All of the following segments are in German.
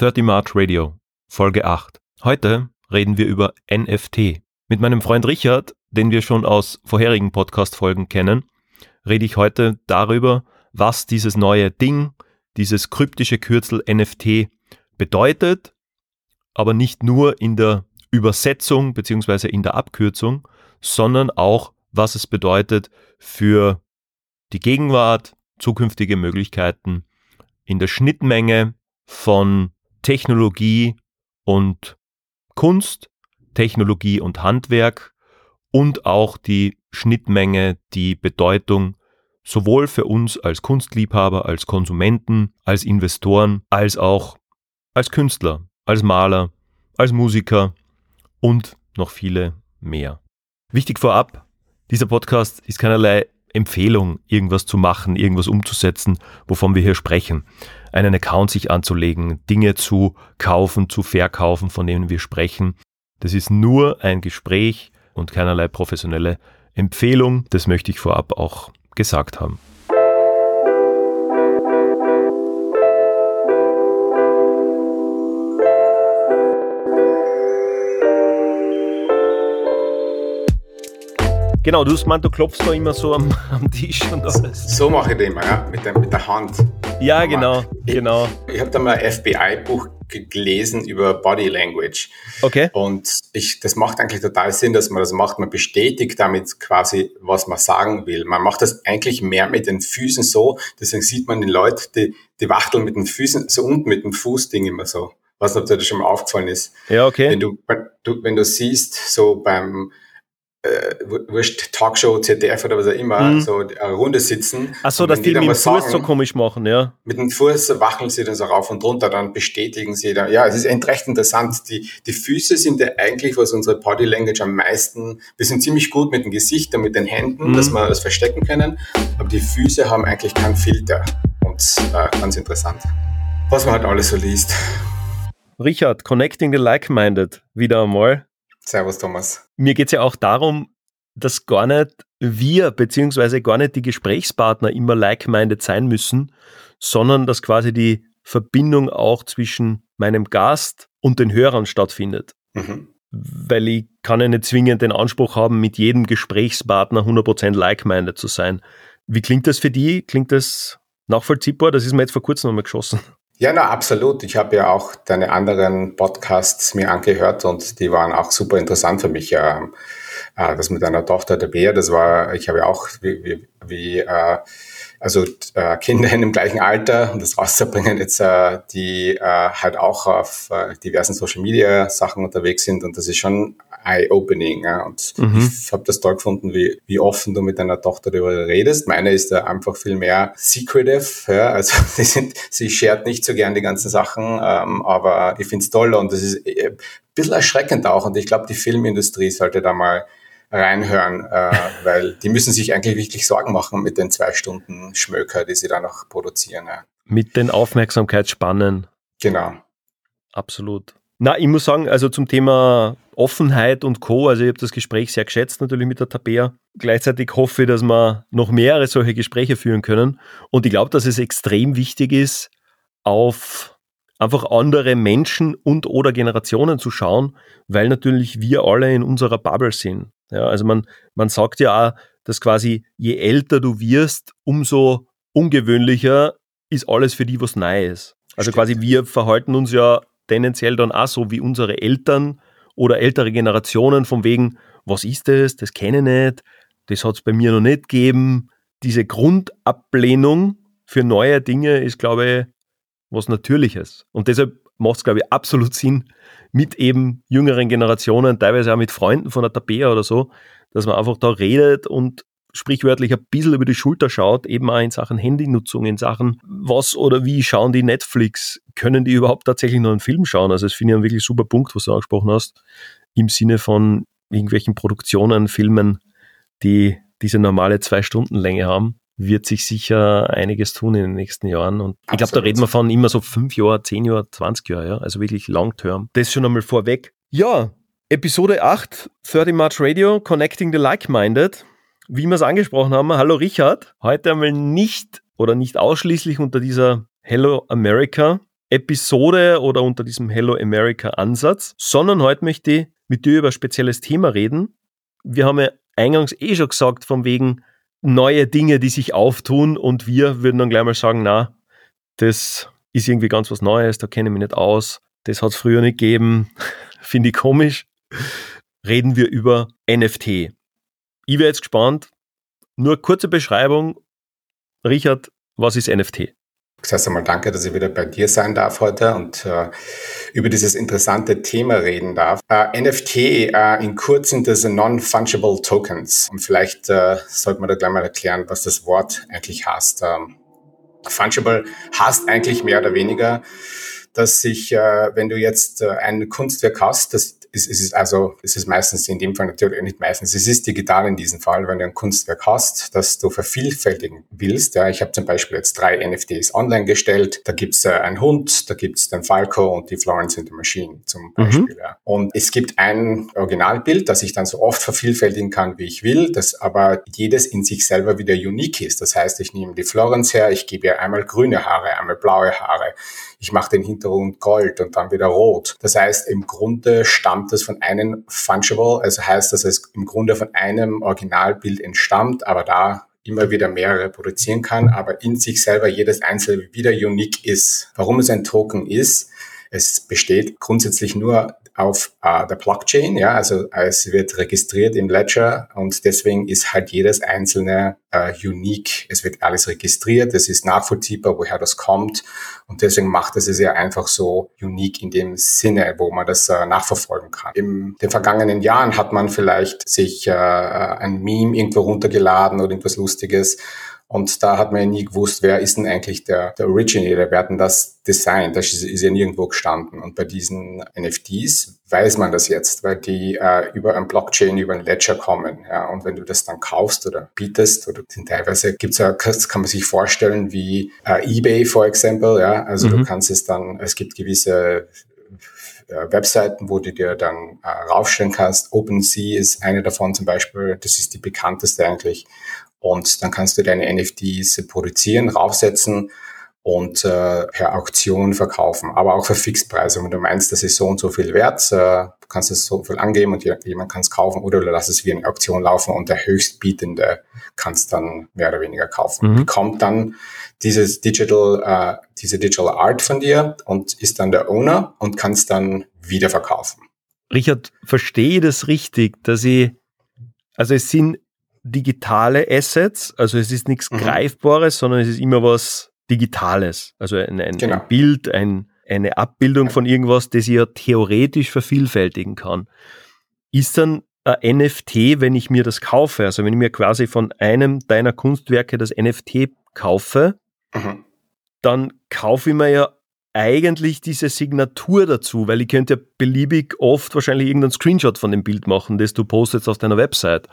30 March Radio, Folge 8. Heute reden wir über NFT. Mit meinem Freund Richard, den wir schon aus vorherigen Podcast-Folgen kennen, rede ich heute darüber, was dieses neue Ding, dieses kryptische Kürzel NFT bedeutet, aber nicht nur in der Übersetzung beziehungsweise in der Abkürzung, sondern auch, was es bedeutet für die Gegenwart, zukünftige Möglichkeiten in der Schnittmenge von Technologie und Kunst, Technologie und Handwerk und auch die Schnittmenge, die Bedeutung sowohl für uns als Kunstliebhaber, als Konsumenten, als Investoren, als auch als Künstler, als Maler, als Musiker und noch viele mehr. Wichtig vorab, dieser Podcast ist keinerlei Empfehlung, irgendwas zu machen, irgendwas umzusetzen, wovon wir hier sprechen. Einen Account sich anzulegen, Dinge zu kaufen, zu verkaufen, von denen wir sprechen. Das ist nur ein Gespräch und keinerlei professionelle Empfehlung. Das möchte ich vorab auch gesagt haben. Genau, du hast gemeint, du klopfst da immer so am, am Tisch und alles. So mache ich das immer, ja, mit der, mit der Hand. Ja, genau, ich, genau. Ich, ich habe da mal ein FBI-Buch gelesen über Body Language. Okay. Und ich, das macht eigentlich total Sinn, dass man das macht. Man bestätigt damit quasi, was man sagen will. Man macht das eigentlich mehr mit den Füßen so. Deswegen sieht man die Leute, die, die wachteln mit den Füßen so unten mit dem Fußding immer so. Was ob dir das schon mal aufgefallen ist. Ja, okay. Wenn du, wenn du siehst, so beim, äh, wurscht, Talkshow, ZDF oder was auch immer, mhm. so eine Runde sitzen. Ach so, dass die, die mit dem Fuß so komisch machen, ja. Mit dem Fuß wacheln sie dann so rauf und runter, dann bestätigen sie dann. Ja, es ist recht interessant. Die, die Füße sind ja eigentlich, was unsere Body Language am meisten, wir sind ziemlich gut mit dem Gesicht und mit den Händen, mhm. dass wir das verstecken können, aber die Füße haben eigentlich keinen Filter. Und äh, ganz interessant. Was man halt alles so liest. Richard, Connecting the Like-Minded, wieder einmal. Servus, Thomas. Mir geht es ja auch darum, dass gar nicht wir, beziehungsweise gar nicht die Gesprächspartner immer like-minded sein müssen, sondern dass quasi die Verbindung auch zwischen meinem Gast und den Hörern stattfindet. Mhm. Weil ich kann ja nicht zwingend den Anspruch haben, mit jedem Gesprächspartner 100% like-minded zu sein. Wie klingt das für die? Klingt das nachvollziehbar? Das ist mir jetzt vor kurzem nochmal geschossen. Ja, na, absolut. Ich habe ja auch deine anderen Podcasts mir angehört und die waren auch super interessant für mich. Äh, das mit deiner Tochter, der Bär, das war, ich habe ja auch wie, wie, wie äh, also äh, Kinder in dem gleichen Alter und das rauszubringen jetzt, die halt auch auf diversen Social Media Sachen unterwegs sind und das ist schon eye-opening. Ja? Und mhm. ich habe das toll gefunden, wie, wie offen du mit deiner Tochter darüber redest. Meine ist da einfach viel mehr secretive, ja? also sie, sind, sie shared nicht so gern die ganzen Sachen, ähm, aber ich finde es toll und das ist äh, ein bisschen erschreckend auch und ich glaube, die Filmindustrie sollte da mal reinhören, äh, weil die müssen sich eigentlich wirklich Sorgen machen mit den zwei Stunden Schmöker, die sie da noch produzieren. Ja. Mit den Aufmerksamkeitsspannen. Genau. Absolut. Na, ich muss sagen, also zum Thema Offenheit und Co., also ich habe das Gespräch sehr geschätzt natürlich mit der Tabea. Gleichzeitig hoffe ich, dass wir noch mehrere solche Gespräche führen können. Und ich glaube, dass es extrem wichtig ist, auf einfach andere Menschen und oder Generationen zu schauen, weil natürlich wir alle in unserer Bubble sind. Ja, also man, man sagt ja auch, dass quasi je älter du wirst, umso ungewöhnlicher ist alles für die, was neu ist. Also Stimmt. quasi wir verhalten uns ja tendenziell dann auch so wie unsere Eltern oder ältere Generationen von wegen, was ist das, das kenne ich nicht, das hat es bei mir noch nicht gegeben. Diese Grundablehnung für neue Dinge ist, glaube ich, was Natürliches. Und deshalb macht es, glaube ich, absolut Sinn, mit eben jüngeren Generationen, teilweise auch mit Freunden von der Tabea oder so, dass man einfach da redet und sprichwörtlich ein bisschen über die Schulter schaut, eben auch in Sachen Handynutzung, in Sachen was oder wie schauen die Netflix, können die überhaupt tatsächlich noch einen Film schauen? Also das finde ich einen wirklich super Punkt, was du angesprochen hast, im Sinne von irgendwelchen Produktionen, Filmen, die diese normale zwei Stunden Länge haben, wird sich sicher einiges tun in den nächsten Jahren. Und ich glaube, da reden wir von immer so fünf Jahre, zehn Jahre, 20 Jahre, ja? also wirklich long term. Das schon einmal vorweg. Ja, Episode 8, 30 March Radio, Connecting the Like-Minded wie wir es angesprochen haben, hallo Richard. Heute einmal nicht oder nicht ausschließlich unter dieser Hello America Episode oder unter diesem Hello America Ansatz, sondern heute möchte ich mit dir über ein spezielles Thema reden. Wir haben ja eingangs eh schon gesagt, von wegen neue Dinge, die sich auftun und wir würden dann gleich mal sagen, na, das ist irgendwie ganz was Neues, da kenne ich mich nicht aus, das hat es früher nicht gegeben, finde ich komisch. Reden wir über NFT. Ich wäre jetzt gespannt, nur kurze Beschreibung. Richard, was ist NFT? Heißt einmal danke, dass ich wieder bei dir sein darf heute und äh, über dieses interessante Thema reden darf. Äh, NFT äh, in kurz sind das Non-Fungible Tokens. Und vielleicht äh, sollte man da gleich mal erklären, was das Wort eigentlich heißt. Ähm, Fungible heißt eigentlich mehr oder weniger, dass sich, äh, wenn du jetzt äh, ein Kunstwerk hast, das ist, ist es also, ist es meistens in dem Fall natürlich nicht meistens, es ist digital in diesem Fall, wenn du ein Kunstwerk hast, das du vervielfältigen willst. Ja, ich habe zum Beispiel jetzt drei NFTs online gestellt. Da gibt's äh, einen Hund, da gibt's den Falco und die Florence and the Machine zum mhm. Beispiel. Mhm. Ja. Und es gibt ein Originalbild, das ich dann so oft vervielfältigen kann, wie ich will, das aber jedes in sich selber wieder unique ist. Das heißt, ich nehme die Florence her, ich gebe ihr einmal grüne Haare, einmal blaue Haare ich mache den Hintergrund gold und dann wieder rot. Das heißt, im Grunde stammt es von einem Fungible, also heißt, dass es im Grunde von einem Originalbild entstammt, aber da immer wieder mehrere produzieren kann, aber in sich selber jedes einzelne wieder unique ist. Warum es ein Token ist, es besteht grundsätzlich nur auf äh, der Blockchain, ja, also es wird registriert im Ledger und deswegen ist halt jedes einzelne äh, unique. Es wird alles registriert, es ist nachvollziehbar, woher das kommt und deswegen macht es es ja einfach so unique in dem Sinne, wo man das äh, nachverfolgen kann. In den vergangenen Jahren hat man vielleicht sich äh, ein Meme irgendwo runtergeladen oder irgendwas Lustiges und da hat man ja nie gewusst, wer ist denn eigentlich der, der Originator, wer hat denn das designt? Das ist, ist ja nirgendwo gestanden. Und bei diesen NFTs weiß man das jetzt, weil die äh, über ein Blockchain, über ein Ledger kommen. Ja, und wenn du das dann kaufst oder bietest, oder teilweise gibt's ja, kann man sich vorstellen wie äh, eBay, for example. Ja, also mhm. du kannst es dann, es gibt gewisse äh, Webseiten, wo du dir dann äh, raufstellen kannst. OpenSea ist eine davon zum Beispiel. Das ist die bekannteste eigentlich. Und dann kannst du deine NFTs produzieren, raufsetzen und äh, per Auktion verkaufen, aber auch für Fixpreise. Wenn du meinst, das ist so und so viel wert, äh, du kannst es so viel angeben und jemand kann es kaufen oder du lass es wie eine Auktion laufen und der Höchstbietende kann es dann mehr oder weniger kaufen. Mhm. Bekommt dann dieses Digital, äh, diese Digital Art von dir und ist dann der Owner und kann es dann wieder verkaufen. Richard, verstehe ich das richtig, dass ich, also es sind digitale Assets, also es ist nichts mhm. Greifbares, sondern es ist immer was Digitales. Also ein, ein, genau. ein Bild, ein, eine Abbildung von irgendwas, das ich ja theoretisch vervielfältigen kann. Ist dann ein NFT, wenn ich mir das kaufe, also wenn ich mir quasi von einem deiner Kunstwerke das NFT kaufe, mhm. dann kaufe ich mir ja eigentlich diese Signatur dazu, weil ich könnte ja beliebig oft wahrscheinlich irgendeinen Screenshot von dem Bild machen, das du postest auf deiner Website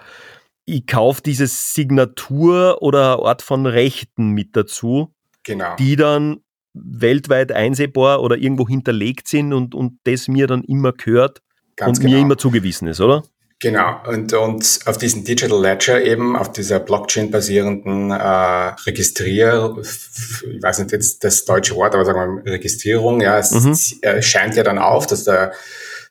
ich kaufe diese Signatur oder Art von Rechten mit dazu, genau. die dann weltweit einsehbar oder irgendwo hinterlegt sind und, und das mir dann immer gehört Ganz und genau. mir immer zugewiesen ist, oder? Genau, und, und auf diesen Digital Ledger eben, auf dieser Blockchain-basierenden äh, Registrier, ich weiß nicht jetzt das deutsche Wort, aber sagen wir Registrierung, ja, es mhm. scheint ja dann auf, dass der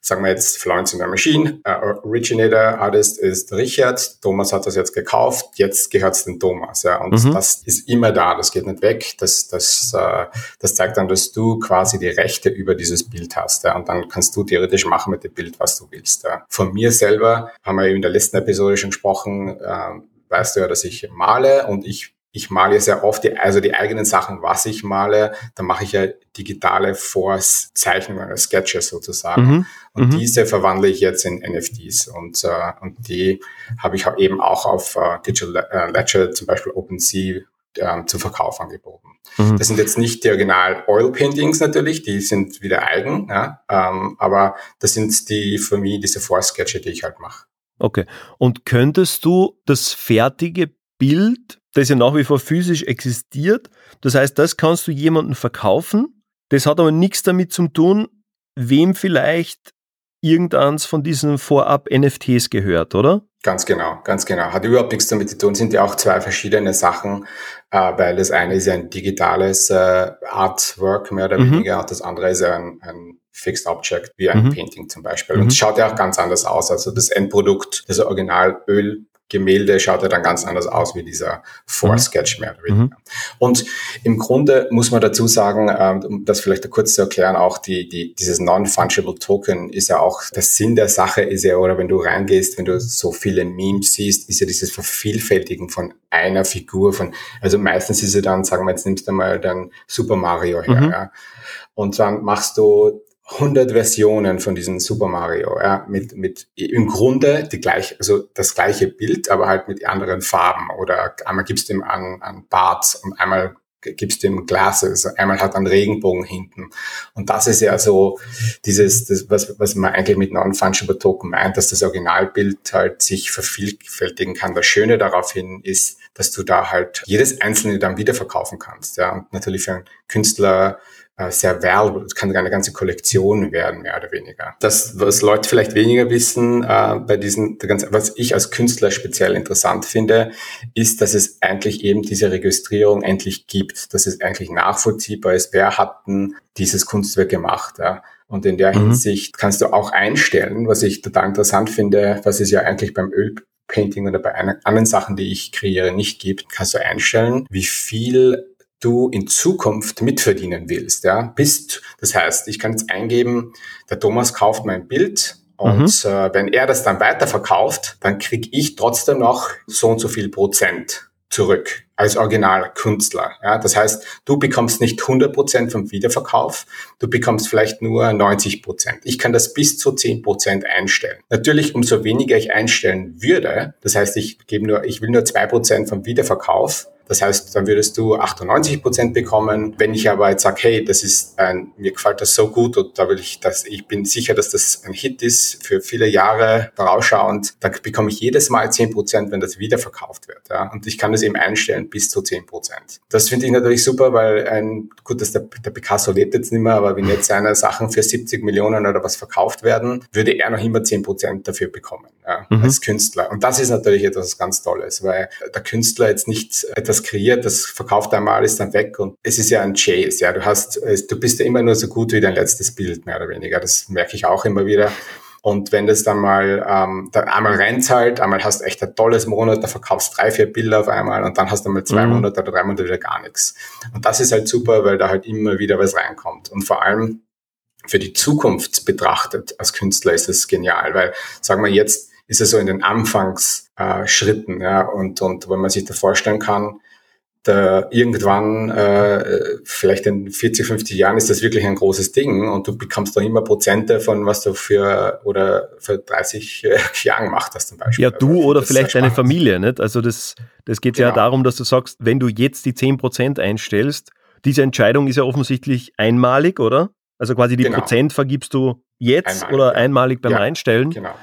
sagen wir jetzt Florence in the Machine, uh, Originator Artist ist Richard, Thomas hat das jetzt gekauft, jetzt gehört es dem Thomas. Ja, und mhm. das ist immer da, das geht nicht weg. Das, das, uh, das zeigt dann, dass du quasi die Rechte über dieses Bild hast. Ja, und dann kannst du theoretisch machen mit dem Bild, was du willst. Ja. Von mir selber haben wir in der letzten Episode schon gesprochen, uh, weißt du ja, dass ich male und ich ich male sehr oft die, also die eigenen Sachen, was ich male, dann mache ich ja digitale Force-Zeichnungen, Sketches sozusagen. Mhm. Und mhm. diese verwandle ich jetzt in NFTs. Und, äh, und die habe ich eben auch auf äh, Digital äh, Ledger, zum Beispiel OpenSea, äh, zum Verkauf angeboten. Mhm. Das sind jetzt nicht die Original Oil Paintings natürlich, die sind wieder eigen, ja, ähm, aber das sind die für mich diese Force-Sketche, die ich halt mache. Okay. Und könntest du das fertige Bild das ja nach wie vor physisch existiert. Das heißt, das kannst du jemandem verkaufen. Das hat aber nichts damit zu tun, wem vielleicht irgendeins von diesen Vorab-NFTs gehört, oder? Ganz genau, ganz genau. Hat überhaupt nichts damit zu tun, sind ja auch zwei verschiedene Sachen, äh, weil das eine ist ja ein digitales äh, Artwork mehr oder mhm. weniger und das andere ist ja ein, ein Fixed Object, wie ein mhm. Painting zum Beispiel. Und mhm. es schaut ja auch ganz anders aus. Also das Endprodukt, das Originalöl Gemälde schaut ja dann ganz anders aus wie dieser Vorsketch mehr oder weniger. Mhm. Und im Grunde muss man dazu sagen, ähm, um das vielleicht kurz zu erklären, auch die, die, dieses Non-Fungible Token ist ja auch, der Sinn der Sache ist ja, oder wenn du reingehst, wenn du so viele Memes siehst, ist ja dieses Vervielfältigen von einer Figur von, also meistens ist es dann, sagen wir jetzt nimmst du mal dann Super Mario her, mhm. ja. Und dann machst du 100 Versionen von diesem Super Mario, ja, mit, mit im Grunde die gleich, also das gleiche Bild, aber halt mit anderen Farben. Oder einmal gibst du ihm an, an Bart und einmal gibst du ihm Glasses, einmal hat einen Regenbogen hinten. Und das ist ja so dieses, das, was, was man eigentlich mit Non-Fungible Token meint, dass das Originalbild halt sich vervielfältigen kann. Das Schöne daraufhin ist, dass du da halt jedes einzelne dann wieder verkaufen kannst. Ja, und natürlich für einen Künstler sehr valuable. Es kann eine ganze Kollektion werden, mehr oder weniger. Das, was Leute vielleicht weniger wissen, äh, bei diesen, was ich als Künstler speziell interessant finde, ist, dass es eigentlich eben diese Registrierung endlich gibt, dass es eigentlich nachvollziehbar ist, wer hat denn dieses Kunstwerk gemacht. Ja? Und in der mhm. Hinsicht kannst du auch einstellen, was ich total interessant finde, was es ja eigentlich beim Ölpainting oder bei anderen Sachen, die ich kreiere, nicht gibt, kannst du einstellen, wie viel du in Zukunft mitverdienen willst. Ja? Bist, das heißt, ich kann jetzt eingeben, der Thomas kauft mein Bild und mhm. äh, wenn er das dann weiterverkauft, dann kriege ich trotzdem noch so und so viel Prozent zurück als Originalkünstler. Ja, das heißt, du bekommst nicht 100 Prozent vom Wiederverkauf, du bekommst vielleicht nur 90%. Prozent. Ich kann das bis zu 10 Prozent einstellen. Natürlich, umso weniger ich einstellen würde, das heißt, ich gebe nur, ich will nur 2% vom Wiederverkauf, das heißt, dann würdest du 98 Prozent bekommen. Wenn ich aber jetzt sage, hey, das ist ein, mir gefällt das so gut und da will ich das, ich bin sicher, dass das ein Hit ist für viele Jahre vorausschauend, dann bekomme ich jedes Mal 10 Prozent, wenn das wiederverkauft wird. Ja? Und ich kann das eben einstellen bis zu 10 Prozent. Das finde ich natürlich super, weil ein, gut, dass der, der Picasso lebt jetzt nicht mehr, aber wenn jetzt seine Sachen für 70 Millionen oder was verkauft werden, würde er noch immer 10 Prozent dafür bekommen, ja, mhm. als Künstler. Und das ist natürlich etwas ganz Tolles, weil der Künstler jetzt nicht etwas etwas kreiert, das verkauft einmal, ist dann weg und es ist ja ein Chase, ja, du hast, du bist ja immer nur so gut wie dein letztes Bild, mehr oder weniger, das merke ich auch immer wieder. Und wenn das dann mal, ähm, dann einmal reinzahlt, einmal hast du echt ein tolles Monat, da verkaufst drei, vier Bilder auf einmal und dann hast du mal zwei mhm. Monate oder drei Monate wieder gar nichts. Und das ist halt super, weil da halt immer wieder was reinkommt. Und vor allem für die Zukunft betrachtet als Künstler ist es genial, weil, sagen wir jetzt, ist es so in den Anfangsschritten, äh, ja, und, und wenn man sich da vorstellen kann, da irgendwann, äh, vielleicht in 40, 50 Jahren ist das wirklich ein großes Ding und du bekommst da immer Prozente von was du für oder für 30 äh, Jahren gemacht hast zum Beispiel. Ja, du oder vielleicht deine Familie, nicht? Also das, das geht genau. ja darum, dass du sagst, wenn du jetzt die 10% einstellst, diese Entscheidung ist ja offensichtlich einmalig, oder? Also quasi die genau. Prozent vergibst du jetzt einmalig, oder ja. einmalig beim ja, Einstellen. Genau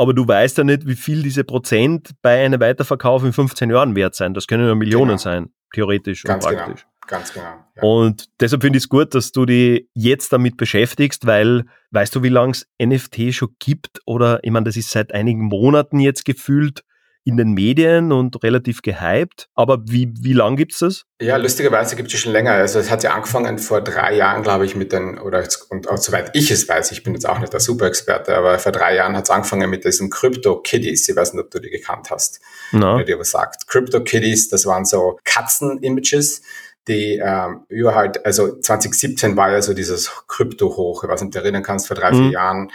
aber du weißt ja nicht, wie viel diese Prozent bei einem Weiterverkauf in 15 Jahren wert sein. Das können ja Millionen genau. sein, theoretisch Ganz und praktisch. Genau. Ganz genau. Ja. Und deshalb finde ich es gut, dass du dich jetzt damit beschäftigst, weil weißt du, wie lange es NFT schon gibt? Oder ich meine, das ist seit einigen Monaten jetzt gefühlt in den Medien und relativ gehypt. Aber wie, wie lang gibt's das? Ja, lustigerweise gibt es schon länger. Also es hat ja angefangen vor drei Jahren, glaube ich, mit den, oder und auch soweit ich es weiß, ich bin jetzt auch nicht der Superexperte, aber vor drei Jahren hat es angefangen mit diesen Crypto Kitties. Ich weiß nicht, ob du die gekannt hast. No. Oder dir was sagt. Crypto Kitties, das waren so Katzen-Images die ähm, über halt, also 2017 war ja so dieses Krypto-Hoch, ich weiß nicht, du erinnern kannst, vor drei, mhm. vier Jahren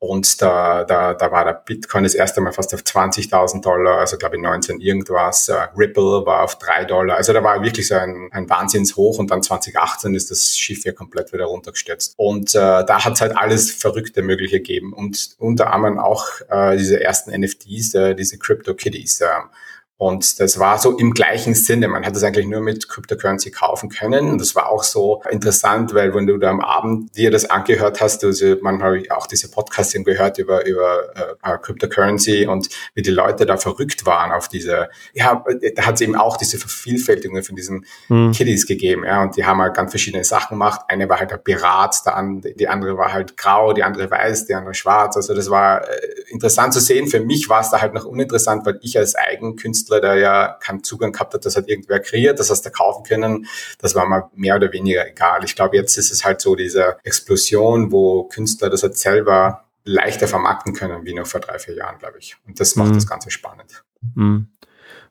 und da, da, da war der Bitcoin das erste Mal fast auf 20.000 Dollar, also glaube ich 19 irgendwas. Uh, Ripple war auf 3 Dollar. Also da war wirklich so ein, ein Wahnsinnshoch und dann 2018 ist das Schiff ja komplett wieder runtergestürzt. Und äh, da hat es halt alles Verrückte Mögliche gegeben und unter anderem auch äh, diese ersten NFTs, äh, diese Crypto Kitties. Äh, Und das war so im gleichen Sinne. Man hat das eigentlich nur mit Cryptocurrency kaufen können. Und das war auch so interessant, weil wenn du da am Abend dir das angehört hast, also man habe ich auch diese Podcasting gehört über, über äh, Cryptocurrency und wie die Leute da verrückt waren auf diese, ja, da hat es eben auch diese Vervielfältigung von diesen hm. Kiddies gegeben. Ja, und die haben halt ganz verschiedene Sachen gemacht. Eine war halt der Pirat, der die andere war halt grau, die andere weiß, die andere schwarz. Also das war äh, interessant zu sehen. Für mich war es da halt noch uninteressant, weil ich als Eigenkünstler Künstler, der ja keinen Zugang gehabt hat, das hat irgendwer kreiert, das hast du kaufen können. Das war mal mehr oder weniger egal. Ich glaube, jetzt ist es halt so diese Explosion, wo Künstler das halt selber leichter vermarkten können, wie noch vor drei, vier Jahren, glaube ich. Und das macht mhm. das Ganze spannend. Mhm.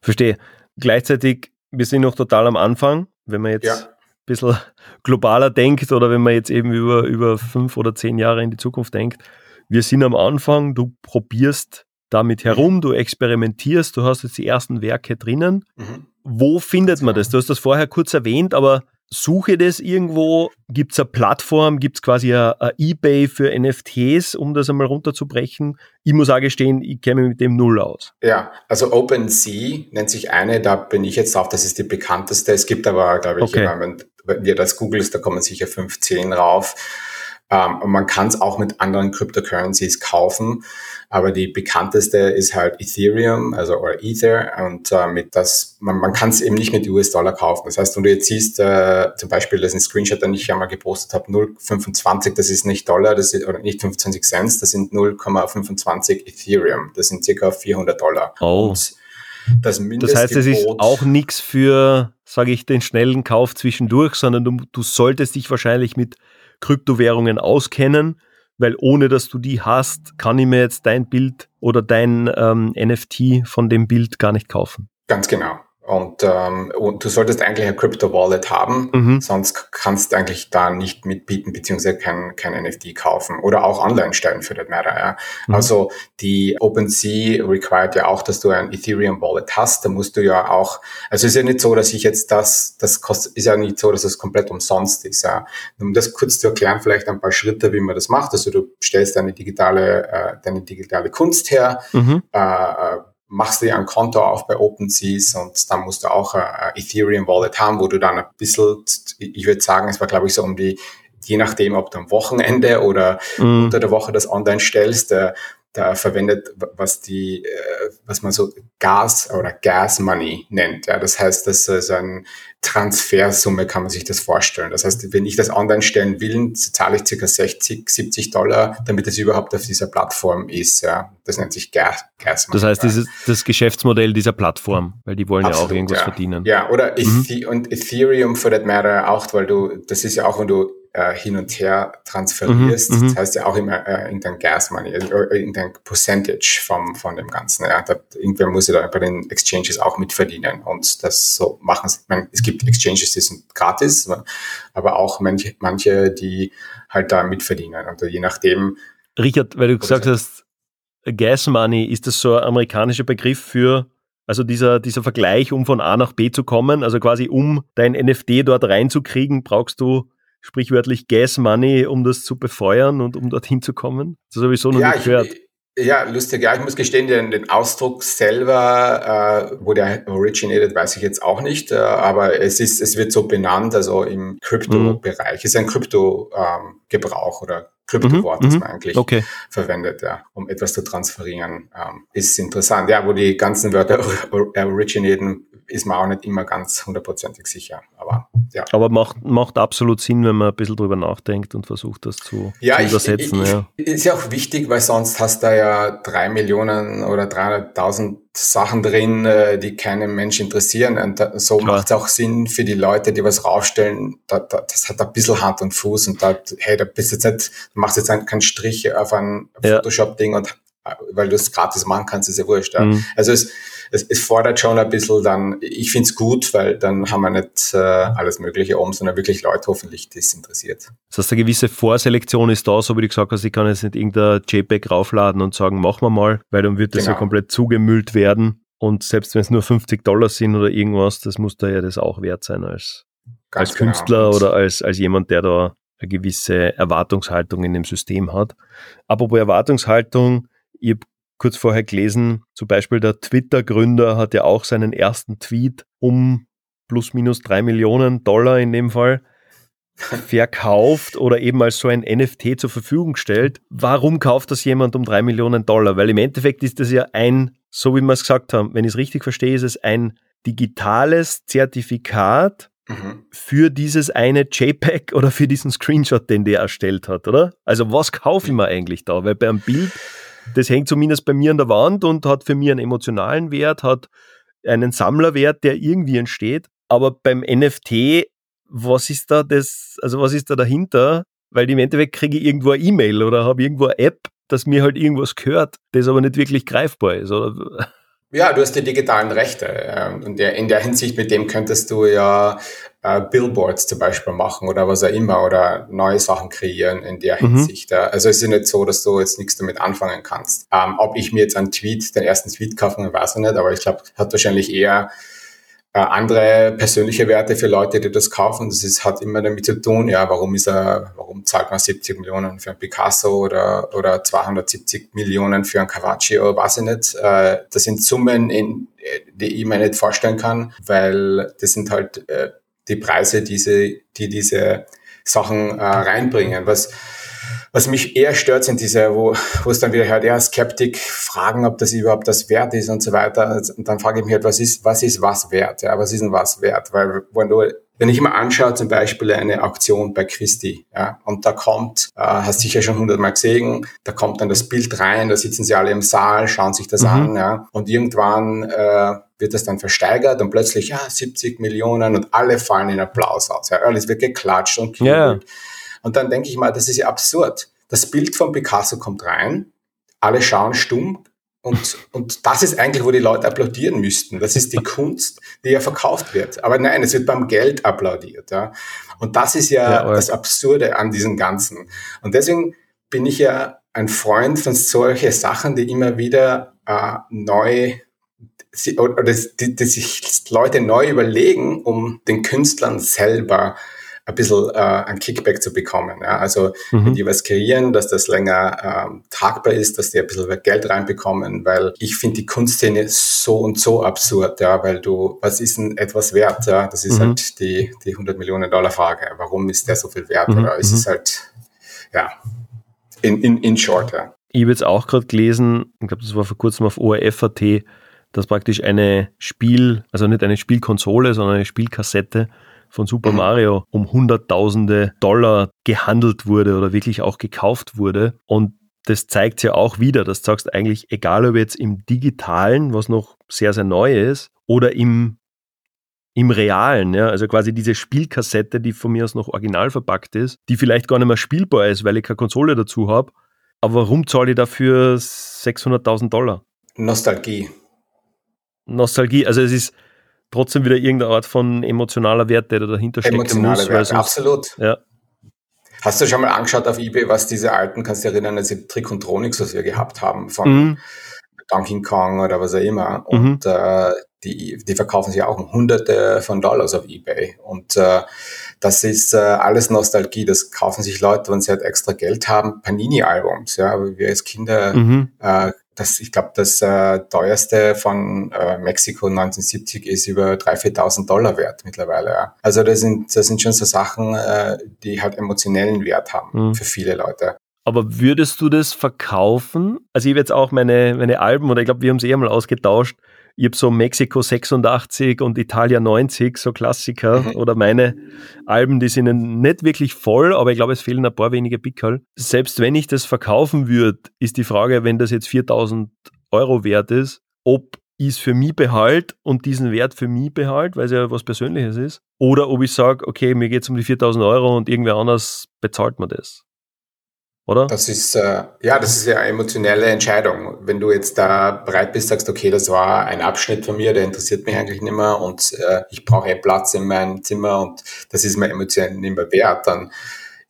Verstehe. Gleichzeitig, wir sind noch total am Anfang, wenn man jetzt ja. ein bisschen globaler denkt oder wenn man jetzt eben über, über fünf oder zehn Jahre in die Zukunft denkt. Wir sind am Anfang, du probierst damit herum, du experimentierst, du hast jetzt die ersten Werke drinnen. Mhm. Wo findet man das? Du hast das vorher kurz erwähnt, aber suche das irgendwo? Gibt es eine Plattform? Gibt es quasi ein, Ebay für NFTs, um das einmal runterzubrechen? Ich muss auch gestehen, ich kenne mich mit dem null aus. Ja, also OpenSea nennt sich eine, da bin ich jetzt drauf, das ist die bekannteste. Es gibt aber, glaube ich, okay. wenn, wenn ihr das googelst, da kommen sicher 15 rauf. Ähm, und man kann es auch mit anderen Cryptocurrencies kaufen. Aber die bekannteste ist halt Ethereum, also oder Ether. Und äh, mit das, man, man kann es eben nicht mit US-Dollar kaufen. Das heißt, wenn du jetzt siehst, äh, zum Beispiel, das ist ein Screenshot, den ich ja mal gepostet habe, 0,25, das ist nicht Dollar, das ist, oder nicht 25 Cent, das sind 0,25 Ethereum. Das sind circa 400 Dollar. Oh. Und das, das heißt, es ist auch nichts für, sage ich, den schnellen Kauf zwischendurch, sondern du, du solltest dich wahrscheinlich mit Kryptowährungen auskennen, weil ohne dass du die hast, kann ich mir jetzt dein Bild oder dein ähm, NFT von dem Bild gar nicht kaufen. Ganz genau. Und, ähm, und du solltest eigentlich ein Crypto-Wallet haben, mhm. sonst kannst du eigentlich da nicht mitbieten, beziehungsweise kein, kein NFT kaufen oder auch online stellen für das matter. Ja. Mhm. Also die OpenSea required ja auch, dass du ein Ethereum-Wallet hast. Da musst du ja auch, also es ist ja nicht so, dass ich jetzt das, das kostet, ist ja nicht so, dass es komplett umsonst ist. Ja. Um das kurz zu erklären, vielleicht ein paar Schritte, wie man das macht. Also du stellst deine digitale, äh, deine digitale Kunst her, mhm. äh, äh machst dir ein Konto auf bei OpenSeas und dann musst du auch ein Ethereum Wallet haben, wo du dann ein bisschen, ich würde sagen, es war glaube ich so um die, je nachdem, ob du am Wochenende oder mm. unter der Woche das online stellst, äh, da verwendet, was die, äh, was man so Gas oder Gas Money nennt. Ja, das heißt, das ist ein Transfersumme, kann man sich das vorstellen. Das heißt, wenn ich das online stellen will, zahle ich circa 60, 70 Dollar, damit es überhaupt auf dieser Plattform ist. Ja, das nennt sich Gas, Gas Money. Das heißt, dieses, das Geschäftsmodell dieser Plattform, weil die wollen Absolut, ja auch irgendwas ja. verdienen. Ja, oder mhm. und Ethereum for that matter auch, weil du, das ist ja auch, wenn du äh, hin und her transferierst. Mhm, das mhm. heißt ja auch immer äh, irgendein Gas Money, äh, irgendein Percentage vom, von dem Ganzen. Ja. Da, irgendwer muss ja da bei den Exchanges auch mitverdienen und das so machen. Ich meine, es gibt Exchanges, die sind gratis, aber auch manche, manche die halt da mitverdienen. Und je nachdem. Richard, weil du gesagt hast, Gas Money, ist das so ein amerikanischer Begriff für also dieser, dieser Vergleich, um von A nach B zu kommen, also quasi um dein NFT dort reinzukriegen, brauchst du sprichwörtlich Gas Money, um das zu befeuern und um dorthin zu kommen? Das habe ich so noch ja, nicht gehört. ja, lustig. Ja, ich muss gestehen, den, den Ausdruck selber, äh, wo der originated, weiß ich jetzt auch nicht. Äh, aber es ist, es wird so benannt, also im Krypto-Bereich. Mhm. Es ist ein Krypto-Gebrauch ähm, oder Kryptowort, mhm, das mhm. man eigentlich okay. verwendet, ja, um etwas zu transferieren. Ähm, ist interessant. Ja, wo die ganzen Wörter originaten, ist man auch nicht immer ganz hundertprozentig sicher. Aber ja. Aber macht, macht absolut Sinn, wenn man ein bisschen drüber nachdenkt und versucht, das zu, ja, zu übersetzen. Ich, ich, ja, ist ja auch wichtig, weil sonst hast du ja drei Millionen oder 300.000 Sachen drin, äh, die keinen Mensch interessieren. Und so macht es auch Sinn für die Leute, die was rausstellen. Da, da, das hat ein bisschen Hand und Fuß und da, hey, da bist jetzt nicht, du machst jetzt keinen Strich auf ein Photoshop-Ding und weil du es gratis machen kannst, ist ja wurscht. Ja. Mhm. Also es, es, es fordert schon ein bisschen dann, ich finde es gut, weil dann haben wir nicht äh, alles Mögliche um, sondern wirklich Leute hoffentlich, die es interessiert. Das heißt, eine gewisse Vorselektion ist da, so wie du gesagt hast, ich kann jetzt nicht irgendein JPEG raufladen und sagen, machen wir mal, weil dann wird das genau. ja komplett zugemüllt werden. Und selbst wenn es nur 50 Dollar sind oder irgendwas, das muss da ja das auch wert sein als, als genau. Künstler oder als, als jemand, der da eine gewisse Erwartungshaltung in dem System hat. Apropos Erwartungshaltung, ich habe kurz vorher gelesen, zum Beispiel der Twitter-Gründer hat ja auch seinen ersten Tweet um plus minus drei Millionen Dollar in dem Fall verkauft oder eben als so ein NFT zur Verfügung stellt. Warum kauft das jemand um drei Millionen Dollar? Weil im Endeffekt ist das ja ein, so wie wir es gesagt haben, wenn ich es richtig verstehe, ist es ein digitales Zertifikat mhm. für dieses eine JPEG oder für diesen Screenshot, den der erstellt hat, oder? Also was kaufe ich mir eigentlich da? Weil beim Bild, das hängt zumindest bei mir an der Wand und hat für mich einen emotionalen Wert, hat einen Sammlerwert, der irgendwie entsteht. Aber beim NFT, was ist da das, also was ist da dahinter? Weil im Endeffekt kriege ich irgendwo eine E-Mail oder habe irgendwo eine App, dass mir halt irgendwas gehört, das aber nicht wirklich greifbar ist, oder? Ja, du hast die digitalen Rechte. Ähm, in der Hinsicht, mit dem könntest du ja äh, Billboards zum Beispiel machen oder was auch immer oder neue Sachen kreieren in der mhm. Hinsicht. Also es ist nicht so, dass du jetzt nichts damit anfangen kannst. Ähm, ob ich mir jetzt einen Tweet, den ersten Tweet kaufen, weiß ich nicht, aber ich glaube, hat wahrscheinlich eher äh, andere persönliche Werte für Leute, die das kaufen. Das ist, hat immer damit zu tun, ja, warum ist er, warum zahlt man 70 Millionen für ein Picasso oder, oder 270 Millionen für ein Caravaggio, weiß ich nicht. Äh, das sind Summen, in, die ich mir nicht vorstellen kann, weil das sind halt äh, die Preise, diese, die diese Sachen reinbringen. Was, was mich eher stört, sind diese, wo, wo es dann wieder hört, ja, Skeptik fragen, ob das überhaupt das wert ist und so weiter. Und dann frage ich mich halt, was ist, was ist was wert? Ja, was ist denn was wert? Weil, wenn du, wenn ich mir anschaue, zum Beispiel eine Auktion bei Christi, ja, und da kommt, äh, hast sicher schon hundertmal gesehen, da kommt dann das Bild rein, da sitzen sie alle im Saal, schauen sich das mhm. an, ja, und irgendwann, äh, wird das dann versteigert und plötzlich, ja, 70 Millionen und alle fallen in Applaus aus. Ja, alles wird geklatscht und yeah. Und dann denke ich mal, das ist ja absurd. Das Bild von Picasso kommt rein, alle schauen stumm und, und das ist eigentlich, wo die Leute applaudieren müssten. Das ist die Kunst, die ja verkauft wird. Aber nein, es wird beim Geld applaudiert. Ja. Und das ist ja, ja das Absurde an diesem Ganzen. Und deswegen bin ich ja ein Freund von solchen Sachen, die immer wieder äh, neu oder die, die sich Leute neu überlegen, um den Künstlern selber ein bisschen äh, ein Kickback zu bekommen. Ja? Also mhm. wenn die was kreieren, dass das länger ähm, tragbar ist, dass die ein bisschen Geld reinbekommen, weil ich finde die Kunstszene so und so absurd, ja, weil du, was ist denn etwas wert? Ja? Das ist mhm. halt die, die 100 Millionen Dollar Frage. Warum ist der so viel wert? Mhm. Oder es ist mhm. halt, ja, in, in, in short, ja. Ich habe jetzt auch gerade gelesen, ich glaube, das war vor kurzem auf ORF.at, dass praktisch eine Spiel, also nicht eine Spielkonsole, sondern eine Spielkassette von Super mhm. Mario um Hunderttausende Dollar gehandelt wurde oder wirklich auch gekauft wurde. Und das zeigt ja auch wieder, dass du sagst eigentlich, egal ob jetzt im digitalen, was noch sehr, sehr neu ist, oder im, im realen, ja, also quasi diese Spielkassette, die von mir aus noch original verpackt ist, die vielleicht gar nicht mehr spielbar ist, weil ich keine Konsole dazu habe. Aber warum zahle ich dafür 600.000 Dollar? Nostalgie. Nostalgie, also es ist, trotzdem wieder irgendeine Art von emotionaler Wert, der da dahinter steckt. Emotionaler muss, Wert, absolut. Ja. Hast du schon mal angeschaut auf Ebay, was diese alten, kannst du dich erinnern, diese Trikontronics, was wir gehabt haben, von mhm. Donkey Kong oder was auch immer. Und mhm. äh, die, die verkaufen sich auch um hunderte von Dollars auf Ebay. Und äh, das ist äh, alles Nostalgie. Das kaufen sich Leute, wenn sie halt extra Geld haben, Panini-Albums. Ja, wir als Kinder mhm. äh, das, ich glaube, das äh, teuerste von äh, Mexiko 1970 ist über 3.000, 4.000 Dollar wert mittlerweile. Ja. Also das sind, das sind schon so Sachen, äh, die halt emotionellen Wert haben mhm. für viele Leute. Aber würdest du das verkaufen? Also ich habe jetzt auch meine, meine Alben, oder ich glaube, wir haben es eh einmal ausgetauscht, ich habe so Mexiko 86 und Italia 90, so Klassiker mhm. oder meine Alben, die sind nicht wirklich voll, aber ich glaube, es fehlen ein paar wenige Pickel. Selbst wenn ich das verkaufen würde, ist die Frage, wenn das jetzt 4000 Euro wert ist, ob ich es für mich behalte und diesen Wert für mich behalte, weil es ja was Persönliches ist, oder ob ich sage, okay, mir geht es um die 4000 Euro und irgendwer anders bezahlt mir das oder? Das ist, äh, ja, das ist ja eine emotionelle Entscheidung. Wenn du jetzt da bereit bist, sagst, okay, das war ein Abschnitt von mir, der interessiert mich eigentlich nicht mehr und äh, ich brauche Platz in meinem Zimmer und das ist mir emotionell nicht mehr wert, dann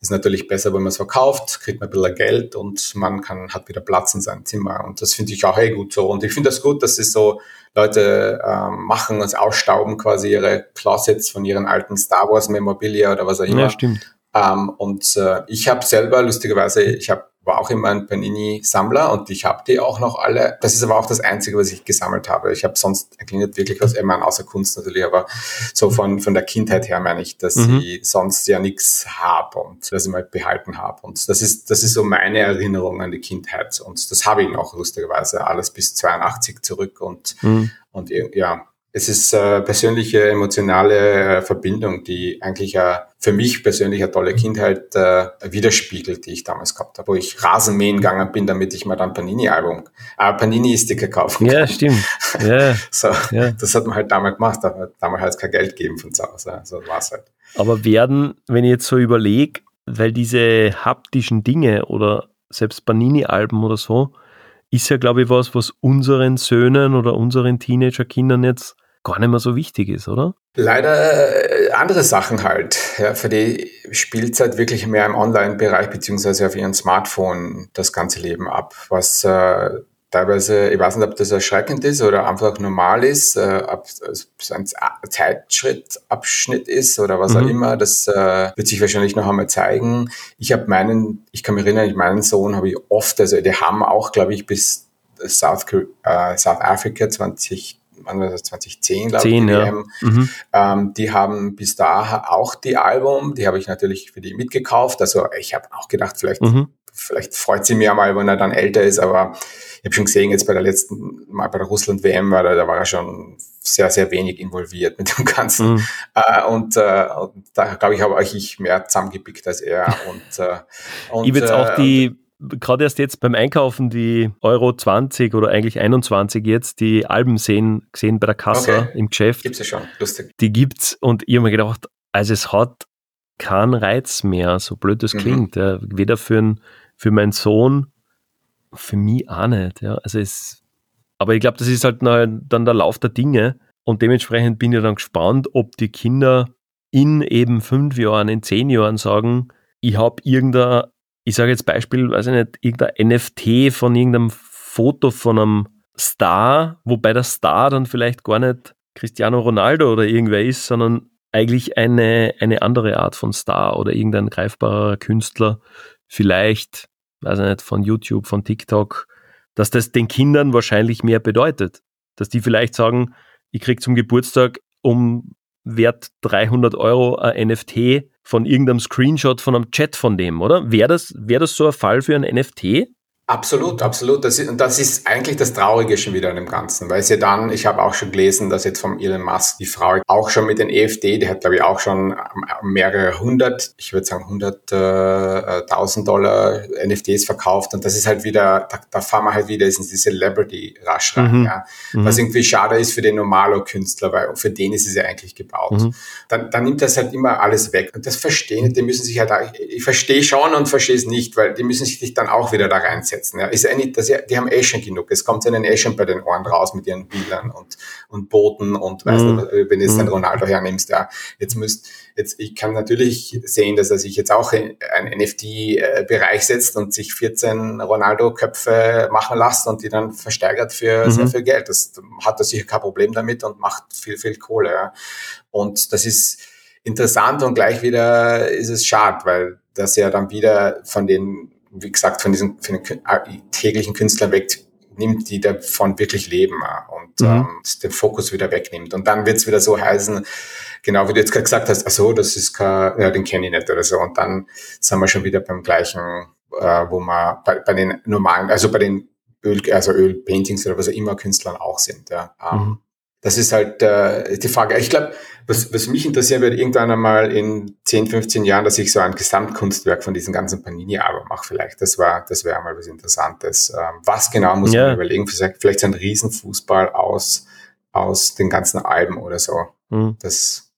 ist natürlich besser, wenn man es verkauft, kriegt man ein bisschen Geld und man kann, hat wieder Platz in seinem Zimmer. Und das finde ich auch eh gut so. Und ich finde das gut, dass es so Leute ähm, machen und ausstauben quasi ihre Closets von ihren alten Star Wars Memorabilia oder was auch immer. Ja, stimmt Ähm, und äh, ich habe selber lustigerweise, ich habe war auch immer ein Panini-Sammler und ich habe die auch noch alle. Das ist aber auch das Einzige, was ich gesammelt habe. Ich habe sonst eigentlich nicht wirklich was, immer außer Kunst natürlich, aber so von, von der Kindheit her meine ich, dass mhm. ich sonst ja nichts habe und das ich mal behalten habe. Und das ist, das ist so meine Erinnerung an die Kindheit. Und das habe ich noch lustigerweise alles bis 82 zurück und, mhm. und ja, es ist äh, persönliche, emotionale äh, Verbindung, die eigentlich äh, für mich persönlich eine tolle Kindheit äh, widerspiegelt, die ich damals gehabt habe, wo ich Rasenmähen gegangen bin, damit ich mal dann Panini-Album, äh, Panini-Sticker kaufen kann. Ja, stimmt. Ja. so, ja. Das hat man halt damals gemacht, aber damals hat es kein Geld gegeben von zu Hause. So war es halt. Aber werden, wenn ich jetzt so überlege, weil diese haptischen Dinge oder selbst Panini-Alben oder so, ist ja, glaube ich, was, was unseren Söhnen oder unseren Teenager-Kindern jetzt gar nicht mehr so wichtig ist, oder? Leider äh, andere Sachen halt. Ja, für die Spielzeit wirklich mehr im Online-Bereich beziehungsweise auf ihrem Smartphone das ganze Leben ab, was äh, teilweise, ich weiß nicht, ob das erschreckend ist oder einfach normal ist, äh, ob es ein Zeitschrittabschnitt ist oder was mhm. auch immer, das äh, wird sich wahrscheinlich noch einmal zeigen. Ich habe meinen, ich kann mich erinnern, meinen Sohn habe ich oft, also die haben auch, glaube ich, bis South, äh, South Africa 20 wann war das, 2010, glaube 10, ich, die, ja. mhm. ähm, die haben bis da auch die Album, die habe ich natürlich für die mitgekauft. Also ich habe auch gedacht, vielleicht, mhm. vielleicht freut sie mir mal, wenn er dann älter ist, aber ich habe schon gesehen, jetzt bei der letzten Mal bei der Russland-WM, war da, da war er schon sehr, sehr wenig involviert mit dem Ganzen. Mhm. Äh, und, äh, und da glaube ich, habe ich mehr zusammengepickt als er. Und, äh, und, ich jetzt auch die äh, gerade erst jetzt beim Einkaufen die Euro 20 oder eigentlich 21 jetzt die Alben sehen, gesehen bei der Kasse okay. im Geschäft. Gibt's ja schon, lustig. Die gibt's und ich habe mir gedacht, also es hat keinen Reiz mehr, so blöd das mhm. klingt. Ja. Weder für, für meinen Sohn, für mich auch nicht. Ja. Also es, aber ich glaube, das ist halt dann der Lauf der Dinge und dementsprechend bin ich dann gespannt, ob die Kinder in eben fünf Jahren, in zehn Jahren sagen, ich habe irgendein ich sage jetzt Beispiel, weiß ich nicht, irgendein NFT von irgendeinem Foto von einem Star, wobei der Star dann vielleicht gar nicht Cristiano Ronaldo oder irgendwer ist, sondern eigentlich eine, eine andere Art von Star oder irgendein greifbarer Künstler, vielleicht, weiß ich nicht, von YouTube, von TikTok, dass das den Kindern wahrscheinlich mehr bedeutet. Dass die vielleicht sagen, ich krieg zum Geburtstag um Wert 300 Euro ein NFT von irgendeinem Screenshot von einem Chat von dem, oder? Wäre das, wär das so ein Fall für ein NFT? Absolut, absolut. Das ist, und das ist eigentlich das Traurige schon wieder an dem Ganzen, weil sie dann, ich habe auch schon gelesen, dass jetzt vom Elon Musk die Frau auch schon mit den EFD, die hat glaube ich auch schon mehrere hundert, ich würde sagen hunderttausend äh, Dollar NFTs verkauft und das ist halt wieder, da, da fahren wir halt wieder in diese Celebrity Rush rein, mhm. ja. Mhm. Was irgendwie schade ist für den normalen Künstler, weil für den ist es ja eigentlich gebaut. Mhm. Dann, dann nimmt das halt immer alles weg und das verstehen, die müssen sich halt, ich verstehe schon und verstehe es nicht, weil die müssen sich dann auch wieder da reinsetzen setzen. Ja. Ist ja nicht, dass ja, die haben eh schon genug. Es kommt ihnen eh schon bei den Ohren raus mit ihren Bildern und, und Booten und mhm. weißt du, wenn du jetzt mhm. den Ronaldo hernimmst, ja, jetzt müsst, jetzt, ich kann natürlich sehen, dass er sich jetzt auch in einen NFT-Bereich setzt und sich 14 Ronaldo-Köpfe machen lässt und die dann versteigert für mhm. sehr viel Geld. Das hat er sicher kein Problem damit und macht viel, viel Kohle. Ja. Und das ist, interessant und gleich wieder ist es schade, weil das ja dann wieder von den wie gesagt, von diesen von den täglichen Künstlern wegnimmt, die davon wirklich leben und mhm. ähm, den Fokus wieder wegnimmt. Und dann wird es wieder so heißen, genau wie du jetzt gerade gesagt hast, ach so, das ist kein, ja, den kenne ich nicht oder so. Und dann sind wir schon wieder beim gleichen, äh, wo wir bei, bei den normalen, also bei den Öl, also Ölpaintings oder was auch immer Künstlern auch sind. Ja. Ähm, mhm das ist halt äh, die Frage. Ich glaube, was, was mich interessieren wird, irgendwann einmal in 10, 15 Jahren, dass ich so ein Gesamtkunstwerk von diesen ganzen Panini-Album mache vielleicht. Das war, das wäre mal was Interessantes. Ähm, was genau muss ja. man überlegen? Vielleicht, vielleicht so ein Riesenfußball aus, aus den ganzen Alben oder so. Mhm. Das,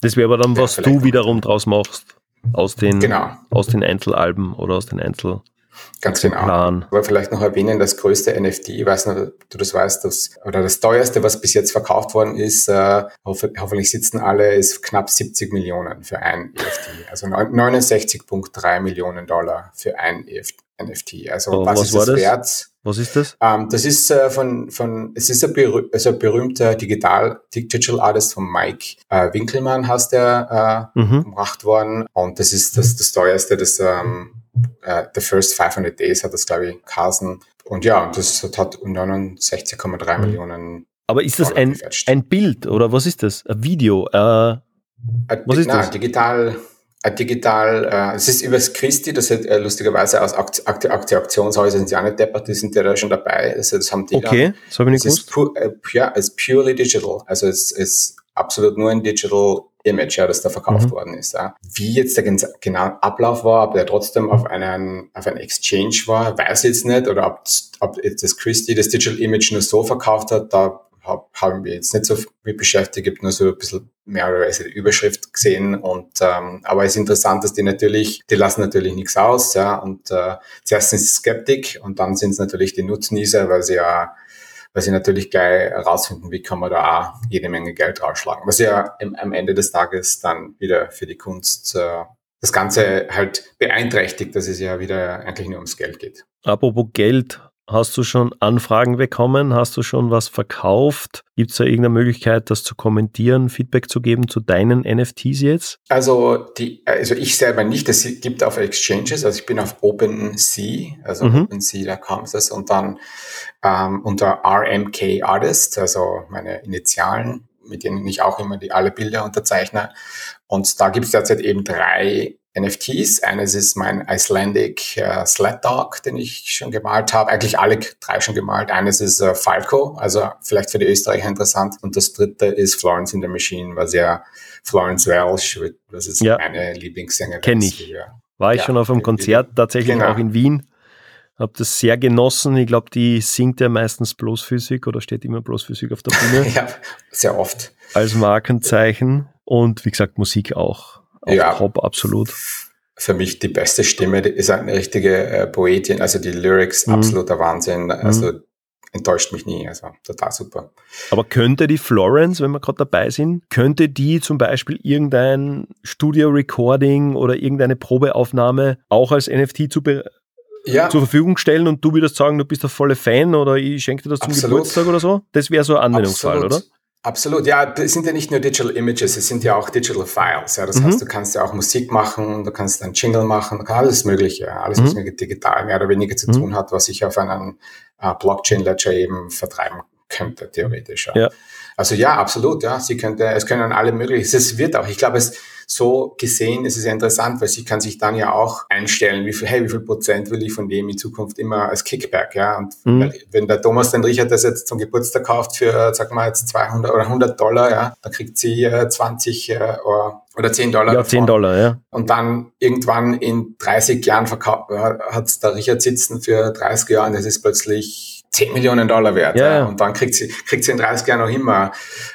das wäre aber dann, was du wiederum draus machst. Aus den, genau. aus den Einzelalben oder aus den Einzel Ganz genau. Plan. Aber vielleicht noch erwähnen, das größte NFT, ich weiß nicht, ob du das weißt, das, oder das teuerste, was bis jetzt verkauft worden ist, äh, hoffentlich sitzen alle, ist knapp 70 Millionen für ein NFT. Also 69,3 Millionen Dollar für ein NFT. Also oh, was, was ist das, das wert? Was ist das? Ähm, das ist äh, von, von, es ist ein, berüh also ein berühmter Digital, Digital Artist von Mike äh, Winkelmann, heißt der, äh, mhm. gemacht worden. Und das ist das, das teuerste, das, ähm, äh, The First 500 Days hat das, glaube ich, Carson. Und ja, das hat 69,3 mhm. Millionen. Aber ist das ein, ein Bild oder was ist das? Ein Video? Äh, was ist na, das? Digital, digital, äh, es ist übers Christi, das hat äh, lustigerweise aus Akt, Akt, Aktionshäuser sind sie auch nicht deppert, die sind ja da schon dabei. Also das haben die okay, dann. das habe ich nicht gewusst. Ist pu, äh, ja, es ist purely digital. Also es ist absolut nur ein Digital Image, ja, das da verkauft mhm. worden ist. Ja. Wie jetzt der genaue Ablauf war, ob der trotzdem auf einen, auf einen Exchange war, weiß ich jetzt nicht, oder ob, ob jetzt das Christie das Digital Image nur so verkauft hat, da hab, haben wir jetzt nicht so mit beschäftigt, habe nur so ein bisschen mehr oder weniger die Überschrift gesehen. Und ähm, aber es ist interessant, dass die natürlich, die lassen natürlich nichts aus, ja. Und äh, zuerst sind sie Skeptik und dann sind es natürlich die Nutznießer, weil sie ja weil sie natürlich gleich herausfinden, wie kann man da auch jede Menge Geld rausschlagen. Was ja am Ende des Tages dann wieder für die Kunst äh, das Ganze halt beeinträchtigt, dass es ja wieder eigentlich nur ums Geld geht. Apropos Geld, Hast du schon Anfragen bekommen? Hast du schon was verkauft? Gibt es da irgendeine Möglichkeit, das zu kommentieren, Feedback zu geben zu deinen NFTs jetzt? Also, die, also ich selber nicht. Es gibt auf Exchanges, also ich bin auf OpenSea, also mhm. OpenSea, da kam es und dann ähm, unter RMK Artist, also meine Initialen, mit denen ich auch immer die alle Bilder unterzeichne. Und da gibt es derzeit eben drei NFTs. Eines ist mein Icelandic äh, Sled Dog, den ich schon gemalt habe. Eigentlich alle drei schon gemalt. Eines ist äh, Falco, also vielleicht für die Österreicher interessant. Und das dritte ist Florence in the Machine, was ja Florence Welsh, das ist ja. meine Lieblingssängerin. Kenne ich. Wir, War ich ja, schon auf einem Konzert, tatsächlich genau. auch in Wien. Habe das sehr genossen. Ich glaube, die singt ja meistens bloßphysik oder steht immer bloßphysik auf der Bühne. ja, sehr oft. Als Markenzeichen. Und wie gesagt, Musik auch auch ja. top, absolut. Für mich die beste Stimme, die ist eine richtige äh, Poetin, also die Lyrics, mhm. absoluter Wahnsinn. Also mhm. enttäuscht mich nie, also total super. Aber könnte die Florence, wenn wir gerade dabei sind, könnte die zum Beispiel irgendein Studio-Recording oder irgendeine Probeaufnahme auch als NFT zu ja. zur Verfügung stellen und du würdest sagen, du bist der volle Fan oder ich schenke dir das zum Absolut. Geburtstag oder so? Das wäre so ein Anwendungsfall, Absolut. oder? Absolut, ja, es sind ja nicht nur Digital Images, es sind ja auch Digital Files. Ja, das mhm. heißt, du kannst ja auch Musik machen, du kannst ein Jingle machen, du kannst alles Mögliche, alles, mhm. was mit digital mehr oder weniger zu mhm. tun hat, was ich auf einem äh, Blockchain-Ledger eben vertreiben könnte, theoretisch. Ja. ja. Also ja, absolut, ja, sie könnte, es können alle möglichen, es wird auch, ich glaube, es, so gesehen ist es ja interessant, weil sie kann sich dann ja auch einstellen, wie viel, hey, wie viel Prozent will ich von dem in Zukunft immer als Kickback, ja. Und mhm. wenn der Thomas den Richard das jetzt zum Geburtstag kauft für, sag mal jetzt 200 oder 100 Dollar, ja, dann kriegt sie äh, 20 äh, oder 10 Dollar. Ja, davon. 10 Dollar, ja. Und dann irgendwann in 30 Jahren verkauft, äh, hat der Richard sitzen für 30 Jahre und das ist plötzlich 10 Millionen Dollar wert. Ja. ja. Und dann kriegt sie, kriegt sie in 30 Jahren noch immer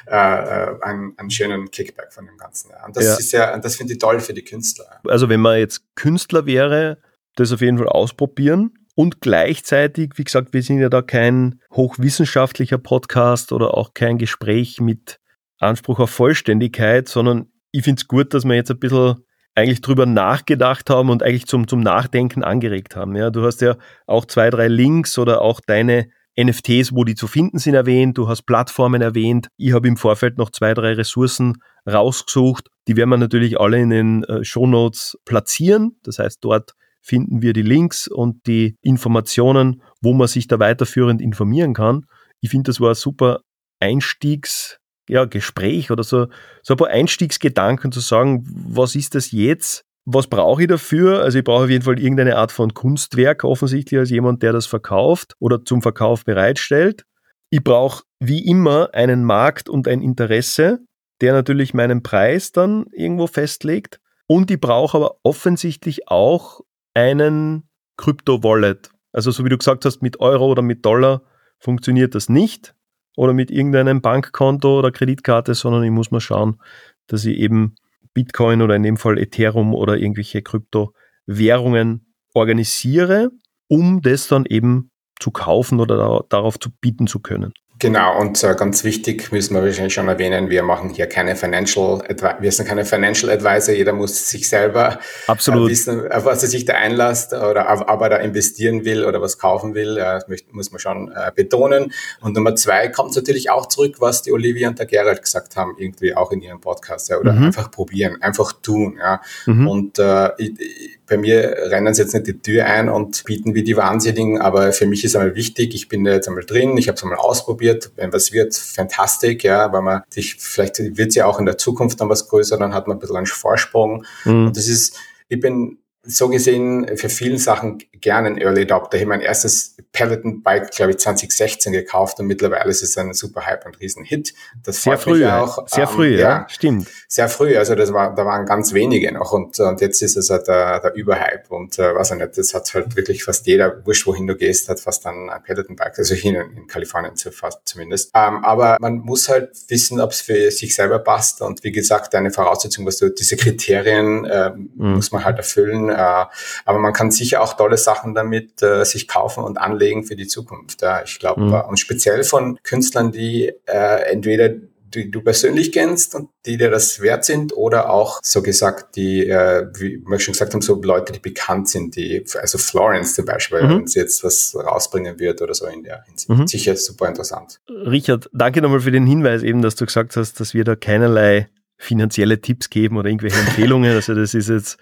äh, einen, einen schönen Kickback von dem Ganzen. Und das ja. ist ja, das finde ich toll für die Künstler. Also wenn man jetzt Künstler wäre, das auf jeden Fall ausprobieren. Und gleichzeitig, wie gesagt, wir sind ja da kein hochwissenschaftlicher Podcast oder auch kein Gespräch mit Anspruch auf Vollständigkeit, sondern ich finde es gut, dass wir jetzt ein bisschen eigentlich drüber nachgedacht haben und eigentlich zum, zum Nachdenken angeregt haben. Ja, du hast ja auch zwei, drei Links oder auch deine NFTs, wo die zu finden sind, erwähnt. Du hast Plattformen erwähnt. Ich habe im Vorfeld noch zwei, drei Ressourcen rausgesucht. Die werden wir natürlich alle in den äh, Show Notes platzieren. Das heißt, dort finden wir die Links und die Informationen, wo man sich da weiterführend informieren kann. Ich finde, das war ein super Einstiegs- ja, Gespräch oder so, so ein paar Einstiegsgedanken zu sagen, was ist das jetzt? Was brauche ich dafür? Also ich brauche auf jeden Fall irgendeine Art von Kunstwerk, offensichtlich als jemand, der das verkauft oder zum Verkauf bereitstellt. Ich brauche wie immer einen Markt und ein Interesse, der natürlich meinen Preis dann irgendwo festlegt. Und ich brauche aber offensichtlich auch einen Krypto-Wallet. Also so wie du gesagt hast, mit Euro oder mit Dollar funktioniert das nicht oder mit irgendeinem Bankkonto oder Kreditkarte, sondern ich muss mal schauen, dass ich eben Bitcoin oder in dem Fall Ethereum oder irgendwelche Kryptowährungen organisiere, um das dann eben zu kaufen oder darauf zu bieten zu können. Genau, und äh, ganz wichtig müssen wir wahrscheinlich schon erwähnen, wir machen hier keine Financial Advisor, wir sind keine Financial Advisor, jeder muss sich selber Absolut. Äh, wissen, auf was er sich da einlässt oder auf, ob er da investieren will oder was kaufen will, äh, muss man schon äh, betonen. Und Nummer zwei kommt natürlich auch zurück, was die Olivia und der Gerald gesagt haben, irgendwie auch in ihrem Podcast, ja, oder mhm. einfach probieren, einfach tun. Ja. Mhm. Und äh, ich, bei mir rennen sie jetzt nicht die Tür ein und bieten wie die Wahnsinnigen, aber für mich ist einmal wichtig, ich bin da jetzt einmal drin, ich habe es einmal ausprobiert, wenn was wird, fantastisch, ja, weil man sich, vielleicht wird es ja auch in der Zukunft dann was größer, dann hat man ein bisschen einen Vorsprung. Mhm. Und das ist, ich bin so gesehen für vielen Sachen gerne ein Early Adopter. Ich habe mein erstes Peloton Bike, glaube ich, 2016 gekauft und mittlerweile ist es ein super Hype und Riesenhit. Das sehr früh auch. Sehr ähm, früh, ja, ja, stimmt. Sehr früh, also das war, da waren ganz wenige noch und, und jetzt ist es halt der, der Überhype und äh, was ich nicht, das hat halt wirklich fast jeder, wurscht wohin du gehst, hat fast dann ein Peloton Bike, also hier in, in Kalifornien zumindest. Ähm, aber man muss halt wissen, ob es für sich selber passt und wie gesagt, eine Voraussetzung, was du, diese Kriterien äh, mhm. muss man halt erfüllen äh, aber man kann sicher auch tolle Sachen damit äh, sich kaufen und anlegen für die Zukunft. Ja, ich glaube, mhm. und speziell von Künstlern, die äh, entweder die du persönlich kennst und die dir das wert sind oder auch so gesagt die, äh, wie wir schon gesagt haben, so Leute, die bekannt sind, die, also Florence zum Beispiel, mhm. wenn sie jetzt was rausbringen wird oder so in der Hinsicht. Mhm. Sicher super interessant. Richard, danke nochmal für den Hinweis eben, dass du gesagt hast, dass wir da keinerlei finanzielle Tipps geben oder irgendwelche Empfehlungen. Also das ist jetzt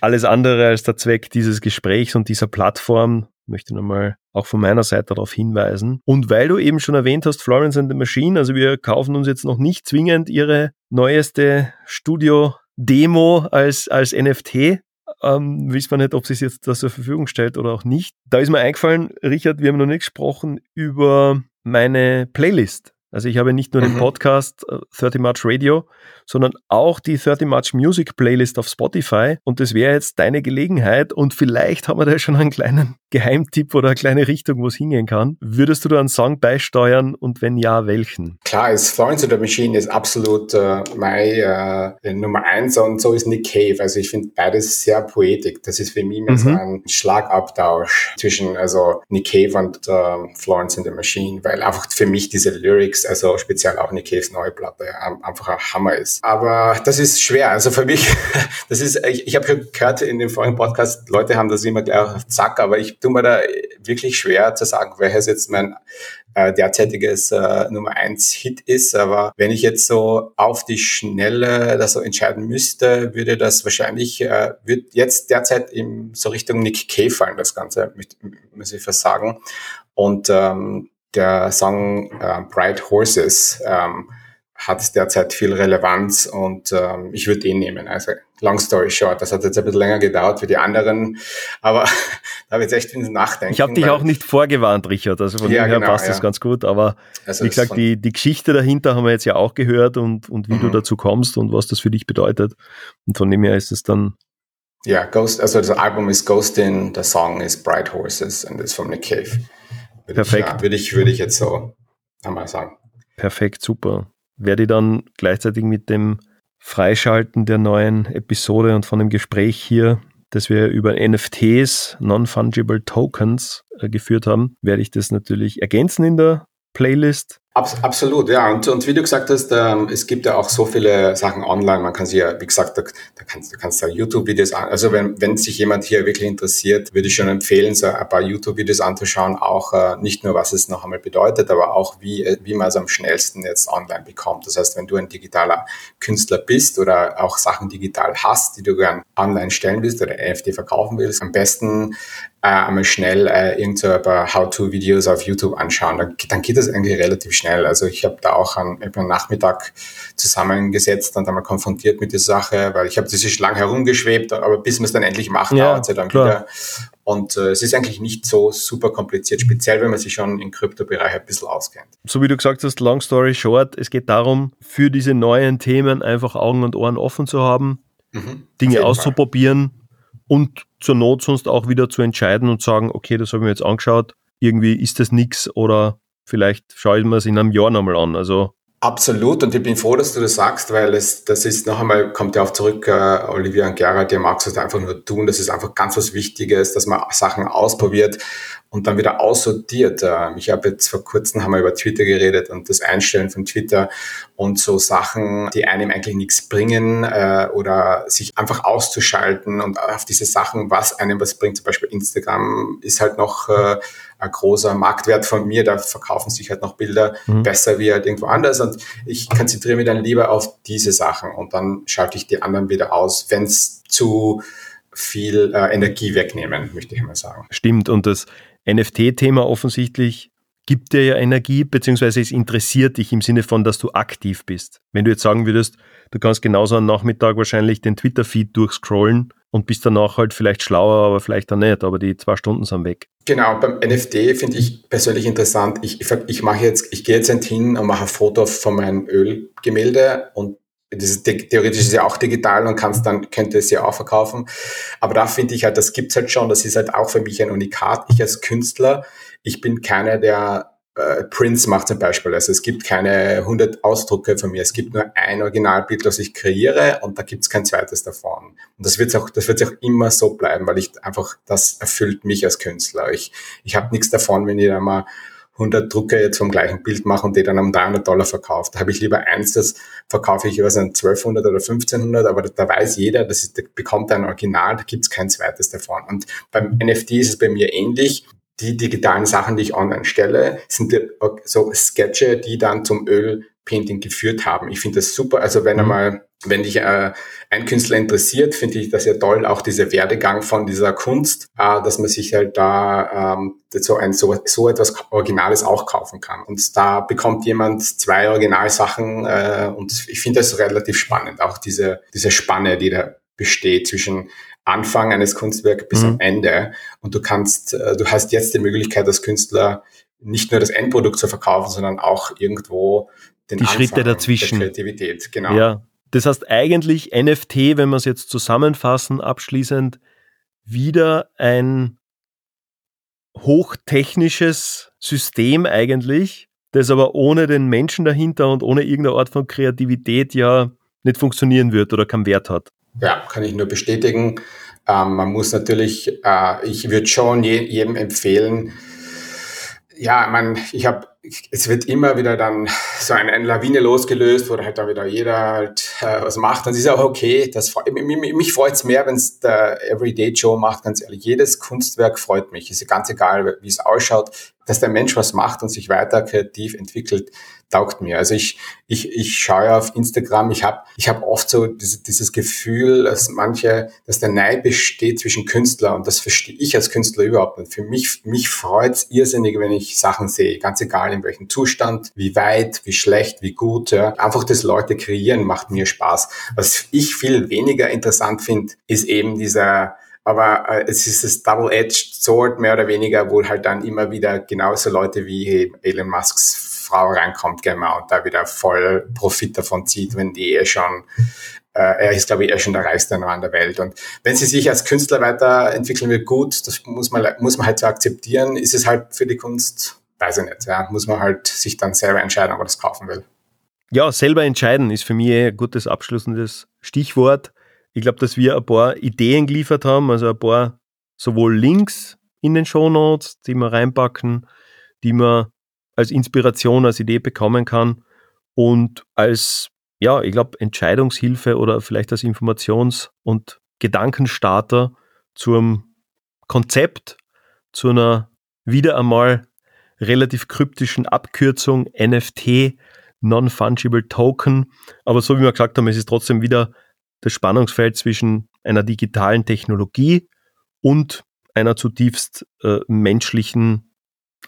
alles andere als der Zweck dieses Gesprächs und dieser Plattform. Ich möchte nochmal auch von meiner Seite darauf hinweisen. Und weil du eben schon erwähnt hast, Florence and the Machine, also wir kaufen uns jetzt noch nicht zwingend ihre neueste Studio-Demo als, als NFT. Ähm, wissen wir nicht, ob sie es jetzt da zur Verfügung stellt oder auch nicht. Da ist mir eingefallen, Richard, wir haben noch nicht gesprochen über meine Playlist. Also ich habe nicht nur den mhm. Podcast 30 äh, March Radio, sondern auch die 30 March Music Playlist auf Spotify. Und das wäre jetzt deine Gelegenheit. Und vielleicht haben wir da schon einen kleinen Geheimtipp oder eine kleine Richtung, wo es hingehen kann. Würdest du da einen Song beisteuern und wenn ja, welchen? Klar, ist Florence the Machine ist absolut äh, mein äh, Nummer eins und so ist Nick Cave. Also ich finde beides sehr poetig. Das ist für mich mhm. so ein Schlagabtausch zwischen also Nick Cave und äh, Florence in the Machine, weil einfach für mich diese Lyrics, also speziell auch Nick Caves neue Platte, einfach ein Hammer ist. Aber das ist schwer. Also für mich, das ist, ich, ich habe gehört in dem vorigen Podcast, Leute haben das immer gleich auf Zack, aber ich tue mir da wirklich schwer zu sagen, welches jetzt mein äh, derzeitiges äh, Nummer eins Hit ist. Aber wenn ich jetzt so auf die Schnelle das so entscheiden müsste, würde das wahrscheinlich, äh, wird jetzt derzeit im, so Richtung Nick Cave fallen, das Ganze, mit, muss ich fast sagen. Und ähm, der Song äh, Bright Horses ähm, hat derzeit viel Relevanz und ähm, ich würde ihn nehmen. Also long story short, das hat jetzt ein bisschen länger gedauert wie die anderen, aber da habe ich jetzt echt ins Nachdenken. Ich habe dich auch nicht vorgewarnt, Richard, also von ja, dem her genau, passt ja. das ganz gut, aber also wie gesagt, die, die Geschichte dahinter haben wir jetzt ja auch gehört und, und wie mhm. du dazu kommst und was das für dich bedeutet und von dem her ist es dann ja, Ghost, also das Album ist Ghostin, der Song ist Bright Horses und ist von Nick Cave. Perfekt. Ja, würde ich, würde ich jetzt so einmal sagen. Perfekt, super werde ich dann gleichzeitig mit dem Freischalten der neuen Episode und von dem Gespräch hier, das wir über NFTs, Non-Fungible Tokens, äh, geführt haben, werde ich das natürlich ergänzen in der Playlist. Abs absolut, ja. Und, und wie du gesagt hast, ähm, es gibt ja auch so viele Sachen online. Man kann sich ja, wie gesagt, da, da kannst du kannst da YouTube-Videos an. Also wenn, wenn sich jemand hier wirklich interessiert, würde ich schon empfehlen, so ein paar YouTube-Videos anzuschauen. Auch äh, nicht nur, was es noch einmal bedeutet, aber auch wie, äh, wie man es am schnellsten jetzt online bekommt. Das heißt, wenn du ein digitaler Künstler bist oder auch Sachen digital hast, die du gern online stellen willst oder NFT verkaufen willst, am besten äh, einmal schnell äh, irgendein paar How-to-Videos auf YouTube anschauen. Dann, dann geht das eigentlich relativ schnell. Also ich habe da auch an, am Nachmittag zusammengesetzt und einmal konfrontiert mit der Sache, weil ich habe das ist lang herumgeschwebt, aber bis man es dann endlich macht, ja, dauert es ja dann klar. wieder. Und äh, es ist eigentlich nicht so super kompliziert, speziell wenn man sich schon im Kryptobereich ein bisschen auskennt. So wie du gesagt hast, long story short, es geht darum, für diese neuen Themen einfach Augen und Ohren offen zu haben, mhm, Dinge auszuprobieren, Fall und zur Not sonst auch wieder zu entscheiden und sagen, okay, das habe ich mir jetzt angeschaut, irgendwie ist das nichts oder vielleicht schaue ich mir es in einem Jahr nochmal an. Also Absolut und ich bin froh, dass du das sagst, weil es, das ist noch einmal, kommt ja auch zurück, äh, Olivia und Gerhard, ihr magst es einfach nur tun, das ist einfach ganz was Wichtiges, dass man Sachen ausprobiert und dann wieder aussortiert. Ähm, ich habe jetzt vor kurzem haben wir über Twitter geredet und das Einstellen von Twitter und so Sachen, die einem eigentlich nichts bringen äh, oder sich einfach auszuschalten und auf diese Sachen, was einem was bringt, zum Beispiel Instagram ist halt noch äh, ein großer Marktwert von mir, da verkaufen sich halt noch Bilder mhm. besser wie halt irgendwo anders und ich konzentriere mich dann lieber auf diese Sachen und dann schalte ich die anderen wieder aus, wenn es zu viel äh, Energie wegnehmen, möchte ich mal sagen. Stimmt und das NFT-Thema offensichtlich gibt dir ja Energie, beziehungsweise es interessiert dich im Sinne von, dass du aktiv bist. Wenn du jetzt sagen würdest, du kannst genauso am Nachmittag wahrscheinlich den Twitter-Feed durchscrollen und bist danach halt vielleicht schlauer, aber vielleicht auch nicht, aber die zwei Stunden sind weg. Genau, beim NFT finde ich persönlich interessant. Ich, ich, ich mache jetzt, ich gehe jetzt hin und mache ein Foto von meinem Ölgemälde und das ist, theoretisch ist es ja auch digital und kannst dann, könnte es ja auch verkaufen. Aber da finde ich halt, das gibt's halt schon. Das ist halt auch für mich ein Unikat. Ich als Künstler, ich bin keiner, der äh, Prince macht zum Beispiel. Also es gibt keine 100 Ausdrucke von mir. Es gibt nur ein Originalbild, das ich kreiere und da gibt's kein zweites davon. Und das wird auch, das wird auch immer so bleiben, weil ich einfach, das erfüllt mich als Künstler. Ich, ich habe nichts davon, wenn ich da mal 100 Drucke jetzt vom gleichen Bild mache und die dann um 300 Dollar verkauft. Da habe ich lieber eins, das verkaufe ich, weiß nicht, 1200 oder 1500, aber da weiß jeder, das ist, bekommt ein Original, da gibt's kein zweites davon. Und beim NFT ist es bei mir ähnlich. Die digitalen Sachen, die ich online stelle, sind so Sketche, die dann zum Ölpainting geführt haben. Ich finde das super. Also wenn mhm. einmal wenn dich äh, ein Künstler interessiert, finde ich das ja toll, auch dieser Werdegang von dieser Kunst, äh, dass man sich halt da ähm, so, ein, so, so etwas Originales auch kaufen kann. Und da bekommt jemand zwei Originalsachen äh, und ich finde das relativ spannend, auch diese, diese Spanne, die da besteht zwischen Anfang eines Kunstwerks bis mhm. am Ende. Und du kannst, äh, du hast jetzt die Möglichkeit als Künstler nicht nur das Endprodukt zu verkaufen, sondern auch irgendwo den die Anfang Schritte dazwischen. Der Kreativität, genau. Ja, das heißt eigentlich NFT, wenn wir es jetzt zusammenfassen, abschließend, wieder ein hochtechnisches System eigentlich, das aber ohne den Menschen dahinter und ohne irgendeine Art von Kreativität ja nicht funktionieren wird oder keinen Wert hat. Ja, kann ich nur bestätigen. Ähm, man muss natürlich, äh, ich würde schon je, jedem empfehlen, ja, man, ich habe es wird immer wieder dann so eine, eine Lawine losgelöst, wo halt da wieder jeder halt äh, was macht. Das ist auch okay. Das, mich, mich freut es mehr, wenn es der Everyday Joe macht, ganz ehrlich. Jedes Kunstwerk freut mich. Ist ganz egal, wie es ausschaut dass der Mensch was macht und sich weiter kreativ entwickelt, taugt mir. Also ich, ich, ich schaue auf Instagram, ich habe ich hab oft so dieses, dieses Gefühl, dass manche, dass der Neid besteht zwischen Künstler und das verstehe ich als Künstler überhaupt nicht. Für mich, mich freut's irrsinnig, wenn ich Sachen sehe, ganz egal in welchem Zustand, wie weit, wie schlecht, wie gut. Ja. Einfach das Leute kreieren macht mir Spaß. Was ich viel weniger interessant finde, ist eben dieser aber äh, es ist das Double-Edged Sword mehr oder weniger, wo halt dann immer wieder genauso Leute wie Elon Musks Frau reinkommt, genau, und da wieder voll Profit davon zieht, wenn die eh schon, äh, er ist glaube ich eh schon der reichste Mann der Welt. Und wenn sie sich als Künstler weiterentwickeln will, gut, das muss man, muss man halt so akzeptieren, ist es halt für die Kunst, weiß ich nicht, ja, muss man halt sich dann selber entscheiden, ob man das kaufen will. Ja, selber entscheiden ist für mich ein gutes abschließendes Stichwort. Ich glaube, dass wir ein paar Ideen geliefert haben, also ein paar sowohl Links in den Show Notes, die wir reinpacken, die man als Inspiration, als Idee bekommen kann und als, ja, ich glaube, Entscheidungshilfe oder vielleicht als Informations- und Gedankenstarter zum Konzept, zu einer wieder einmal relativ kryptischen Abkürzung NFT, Non-Fungible Token. Aber so wie wir gesagt haben, es ist trotzdem wieder das Spannungsfeld zwischen einer digitalen Technologie und einer zutiefst äh, menschlichen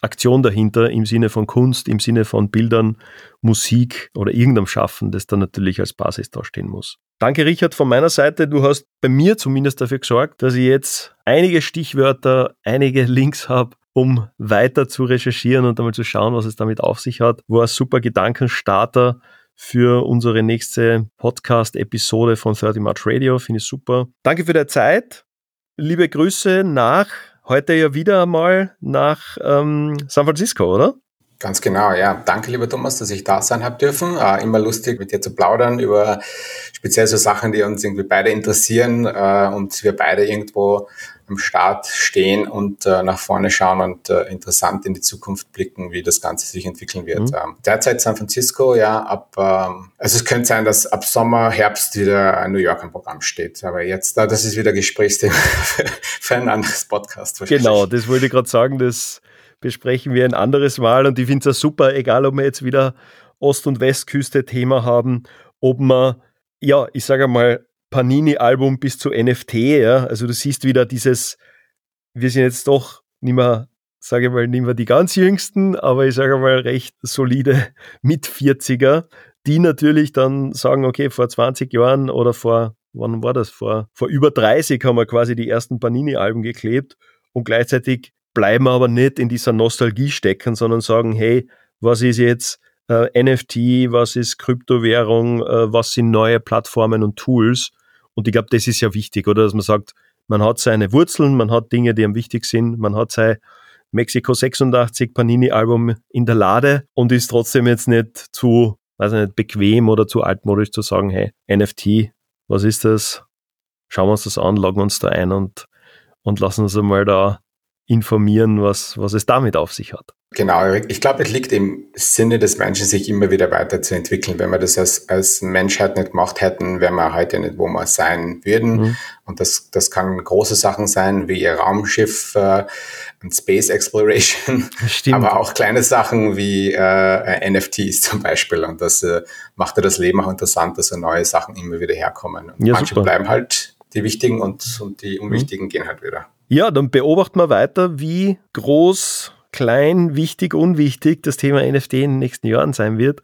Aktion dahinter im Sinne von Kunst, im Sinne von Bildern, Musik oder irgendeinem Schaffen, das dann natürlich als Basis dastehen muss. Danke, Richard, von meiner Seite. Du hast bei mir zumindest dafür gesorgt, dass ich jetzt einige Stichwörter, einige Links habe, um weiter zu recherchieren und einmal zu schauen, was es damit auf sich hat. War ein super Gedankenstarter für unsere nächste Podcast-Episode von 30 March Radio. Finde ich super. Danke für deine Zeit. Liebe Grüße nach, heute ja wieder einmal nach ähm, San Francisco, oder? Ganz genau, ja. Danke, lieber Thomas, dass ich da sein habe dürfen. Äh, immer lustig, mit dir zu plaudern über speziell so Sachen, die uns irgendwie beide interessieren äh, und wir beide irgendwo am Start stehen und äh, nach vorne schauen und äh, interessant in die Zukunft blicken, wie das Ganze sich entwickeln wird. Mhm. Ähm, derzeit San Francisco, ja, ab, ähm, also es könnte sein, dass ab Sommer, Herbst wieder ein New York im Programm steht. Aber jetzt, das ist wieder Gesprächsthema für, für ein anderes Podcast. Genau, das wollte ich gerade sagen, das besprechen wir ein anderes Mal. Und ich finde es super, egal ob wir jetzt wieder Ost- und Westküste Thema haben, ob man, ja, ich sage mal, Panini-Album bis zu NFT, ja, also du siehst wieder dieses, wir sind jetzt doch nicht mehr, sage ich mal, nicht mehr die ganz jüngsten, aber ich sage mal recht solide mit 40er, die natürlich dann sagen, okay, vor 20 Jahren oder vor, wann war das, vor, vor über 30 haben wir quasi die ersten Panini-Alben geklebt und gleichzeitig bleiben aber nicht in dieser Nostalgie stecken, sondern sagen, hey, was ist jetzt äh, NFT, was ist Kryptowährung, äh, was sind neue Plattformen und Tools. Und ich glaube, das ist ja wichtig, oder? Dass man sagt, man hat seine Wurzeln, man hat Dinge, die einem wichtig sind, man hat sein Mexico 86 Panini-Album in der Lade und ist trotzdem jetzt nicht zu, weiß ich nicht, bequem oder zu altmodisch zu sagen, hey, NFT, was ist das? Schauen wir uns das an, loggen uns da ein und, und lassen uns einmal da informieren, was, was es damit auf sich hat. Genau, ich glaube, es liegt im Sinne des Menschen, sich immer wieder weiterzuentwickeln. Wenn wir das als, als Menschheit nicht gemacht hätten, wären wir heute nicht, wo wir sein würden. Mhm. Und das, das kann große Sachen sein, wie ihr Raumschiff äh, und Space Exploration, Stimmt. aber auch kleine Sachen wie äh, NFTs zum Beispiel. Und das äh, macht ja das Leben auch interessant, dass so neue Sachen immer wieder herkommen. Und ja, manche super. bleiben halt die wichtigen und, und die mhm. unwichtigen mhm. gehen halt wieder. Ja, dann beobachten wir weiter, wie groß, klein, wichtig, unwichtig das Thema NFT in den nächsten Jahren sein wird.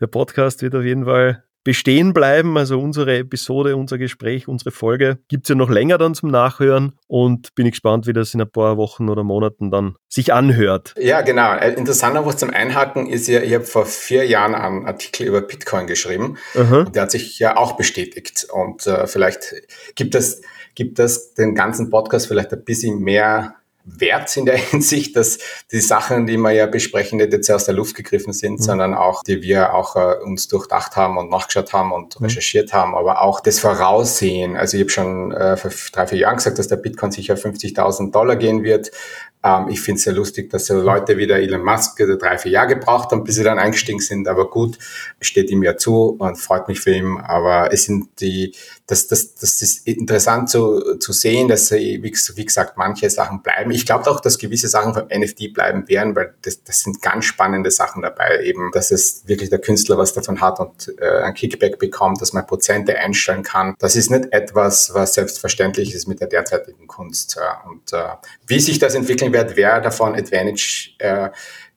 Der Podcast wird auf jeden Fall bestehen bleiben. Also unsere Episode, unser Gespräch, unsere Folge gibt es ja noch länger dann zum Nachhören und bin ich gespannt, wie das in ein paar Wochen oder Monaten dann sich anhört. Ja, genau. Äh, interessanter was zum Einhaken ist ja, ich habe vor vier Jahren einen Artikel über Bitcoin geschrieben und der hat sich ja auch bestätigt und äh, vielleicht gibt es gibt das den ganzen Podcast vielleicht ein bisschen mehr Wert in der Hinsicht, dass die Sachen, die wir ja besprechen, nicht jetzt aus der Luft gegriffen sind, mhm. sondern auch, die wir auch äh, uns durchdacht haben und nachgeschaut haben und mhm. recherchiert haben, aber auch das Voraussehen. Also ich habe schon äh, vor drei, vier Jahren gesagt, dass der Bitcoin sicher 50.000 Dollar gehen wird. Ähm, ich finde es sehr lustig, dass so Leute wie der Elon Musk drei, vier Jahre gebraucht haben, bis sie dann eingestiegen sind. Aber gut, steht ihm ja zu und freut mich für ihn. Aber es sind die, das, das, das ist interessant zu, zu sehen, dass, wie, wie gesagt, manche Sachen bleiben. Ich glaube auch, dass gewisse Sachen vom NFT bleiben werden, weil das, das sind ganz spannende Sachen dabei. Eben, dass es wirklich der Künstler was davon hat und äh, ein Kickback bekommt, dass man Prozente einstellen kann. Das ist nicht etwas, was selbstverständlich ist mit der derzeitigen Kunst. Und äh, wie sich das entwickeln wird, wer davon Advantage äh,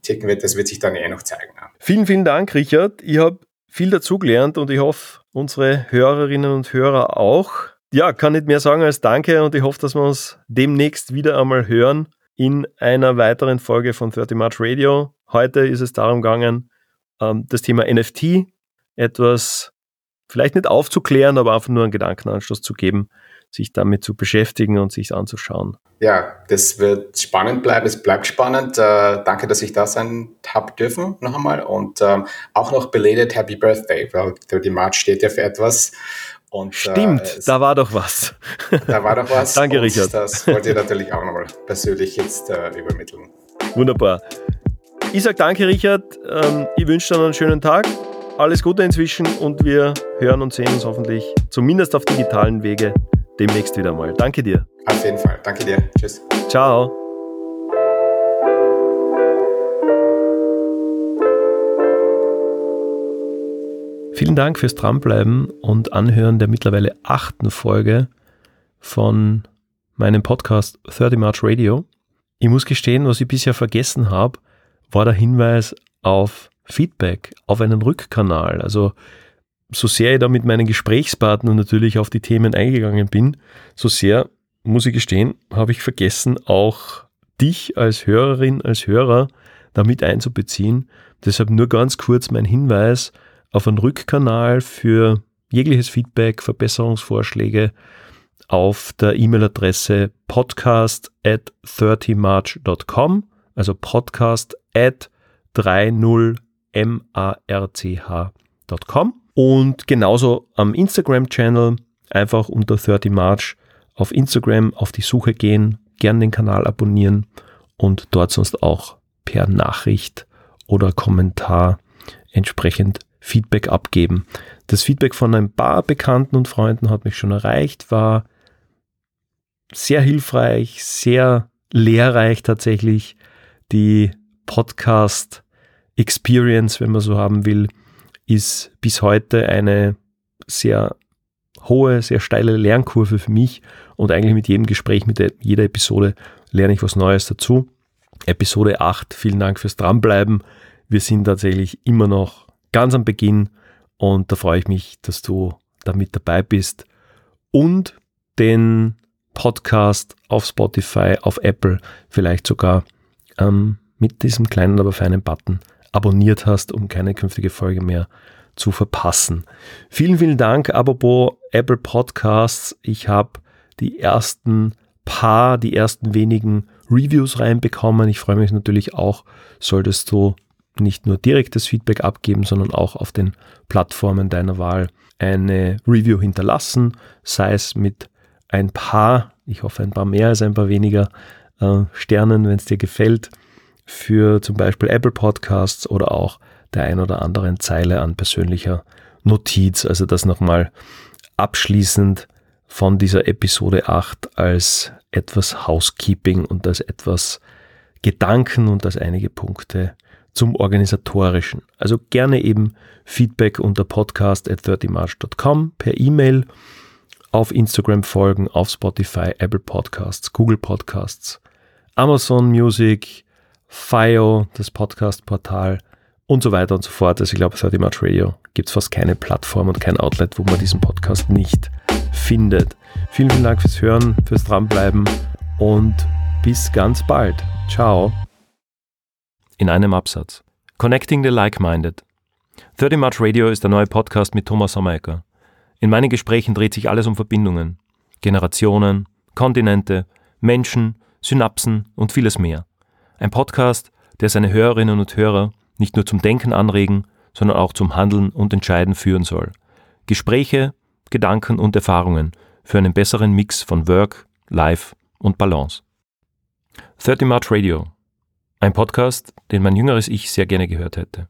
ticken wird, das wird sich dann eh noch zeigen. Vielen, vielen Dank, Richard. Ich habe viel dazugelernt und ich hoffe, unsere Hörerinnen und Hörer auch. Ja, kann nicht mehr sagen als Danke und ich hoffe, dass wir uns demnächst wieder einmal hören in einer weiteren Folge von 30 March Radio. Heute ist es darum gegangen, ähm, das Thema NFT etwas vielleicht nicht aufzuklären, aber einfach nur einen Gedankenanschluss zu geben, sich damit zu beschäftigen und sich anzuschauen. Ja, das wird spannend bleiben. Es bleibt spannend. Äh, danke, dass ich da sein habe dürfen noch einmal und ähm, auch noch belated Happy Birthday, weil die March steht ja für etwas. Und, äh, Stimmt, äh, da war doch was. Da war doch was. Danke, Richard. Das wollte ich natürlich auch nochmal persönlich jetzt äh, übermitteln. Wunderbar. Ich sage danke, Richard. Ähm, ich wünsche dir einen schönen Tag. Alles Gute inzwischen und wir hören und sehen uns hoffentlich, zumindest auf digitalen Wege, demnächst wieder mal. Danke dir. Auf jeden Fall. Danke dir. Tschüss. Ciao. Vielen Dank fürs Dranbleiben und Anhören der mittlerweile achten Folge von meinem Podcast 30 March Radio. Ich muss gestehen, was ich bisher vergessen habe, war der Hinweis auf Feedback, auf einen Rückkanal. Also so sehr ich da mit meinen Gesprächspartnern natürlich auf die Themen eingegangen bin, so sehr, muss ich gestehen, habe ich vergessen, auch dich als Hörerin, als Hörer damit einzubeziehen. Deshalb nur ganz kurz mein Hinweis auf einen Rückkanal für jegliches Feedback, Verbesserungsvorschläge auf der E-Mail-Adresse podcast at 30march.com, also podcast at 30march.com und genauso am Instagram-Channel einfach unter 30 March auf Instagram auf die Suche gehen, gern den Kanal abonnieren und dort sonst auch per Nachricht oder Kommentar entsprechend Feedback abgeben. Das Feedback von ein paar Bekannten und Freunden hat mich schon erreicht, war sehr hilfreich, sehr lehrreich tatsächlich. Die Podcast Experience, wenn man so haben will, ist bis heute eine sehr hohe, sehr steile Lernkurve für mich und eigentlich mit jedem Gespräch, mit jeder Episode lerne ich was Neues dazu. Episode 8, vielen Dank fürs Dranbleiben. Wir sind tatsächlich immer noch ganz am Beginn und da freue ich mich, dass du da mit dabei bist und den Podcast auf Spotify, auf Apple, vielleicht sogar ähm, mit diesem kleinen, aber feinen Button abonniert hast, um keine künftige Folge mehr zu verpassen. Vielen, vielen Dank, apropos Apple Podcasts. Ich habe die ersten paar, die ersten wenigen Reviews reinbekommen. Ich freue mich natürlich auch, solltest du nicht nur direktes Feedback abgeben, sondern auch auf den Plattformen deiner Wahl eine Review hinterlassen, sei es mit ein paar, ich hoffe ein paar mehr als ein paar weniger äh, Sternen, wenn es dir gefällt, für zum Beispiel Apple Podcasts oder auch der ein oder anderen Zeile an persönlicher Notiz. Also das nochmal abschließend von dieser Episode 8 als etwas Housekeeping und als etwas Gedanken und als einige Punkte zum Organisatorischen. Also gerne eben Feedback unter podcast at 30march.com per E-Mail, auf Instagram folgen, auf Spotify, Apple Podcasts, Google Podcasts, Amazon Music, FIO, das Podcast-Portal und so weiter und so fort. Also ich glaube, 30 March Radio gibt es fast keine Plattform und kein Outlet, wo man diesen Podcast nicht findet. Vielen, vielen Dank fürs Hören, fürs Dranbleiben und bis ganz bald. Ciao in einem Absatz. Connecting the Like-Minded. 30 March Radio ist der neue Podcast mit Thomas Sommerecker. In meinen Gesprächen dreht sich alles um Verbindungen, Generationen, Kontinente, Menschen, Synapsen und vieles mehr. Ein Podcast, der seine Hörerinnen und Hörer nicht nur zum Denken anregen, sondern auch zum Handeln und Entscheiden führen soll. Gespräche, Gedanken und Erfahrungen für einen besseren Mix von Work, Life und Balance. 30 March Radio ein Podcast, den mein jüngeres Ich sehr gerne gehört hätte.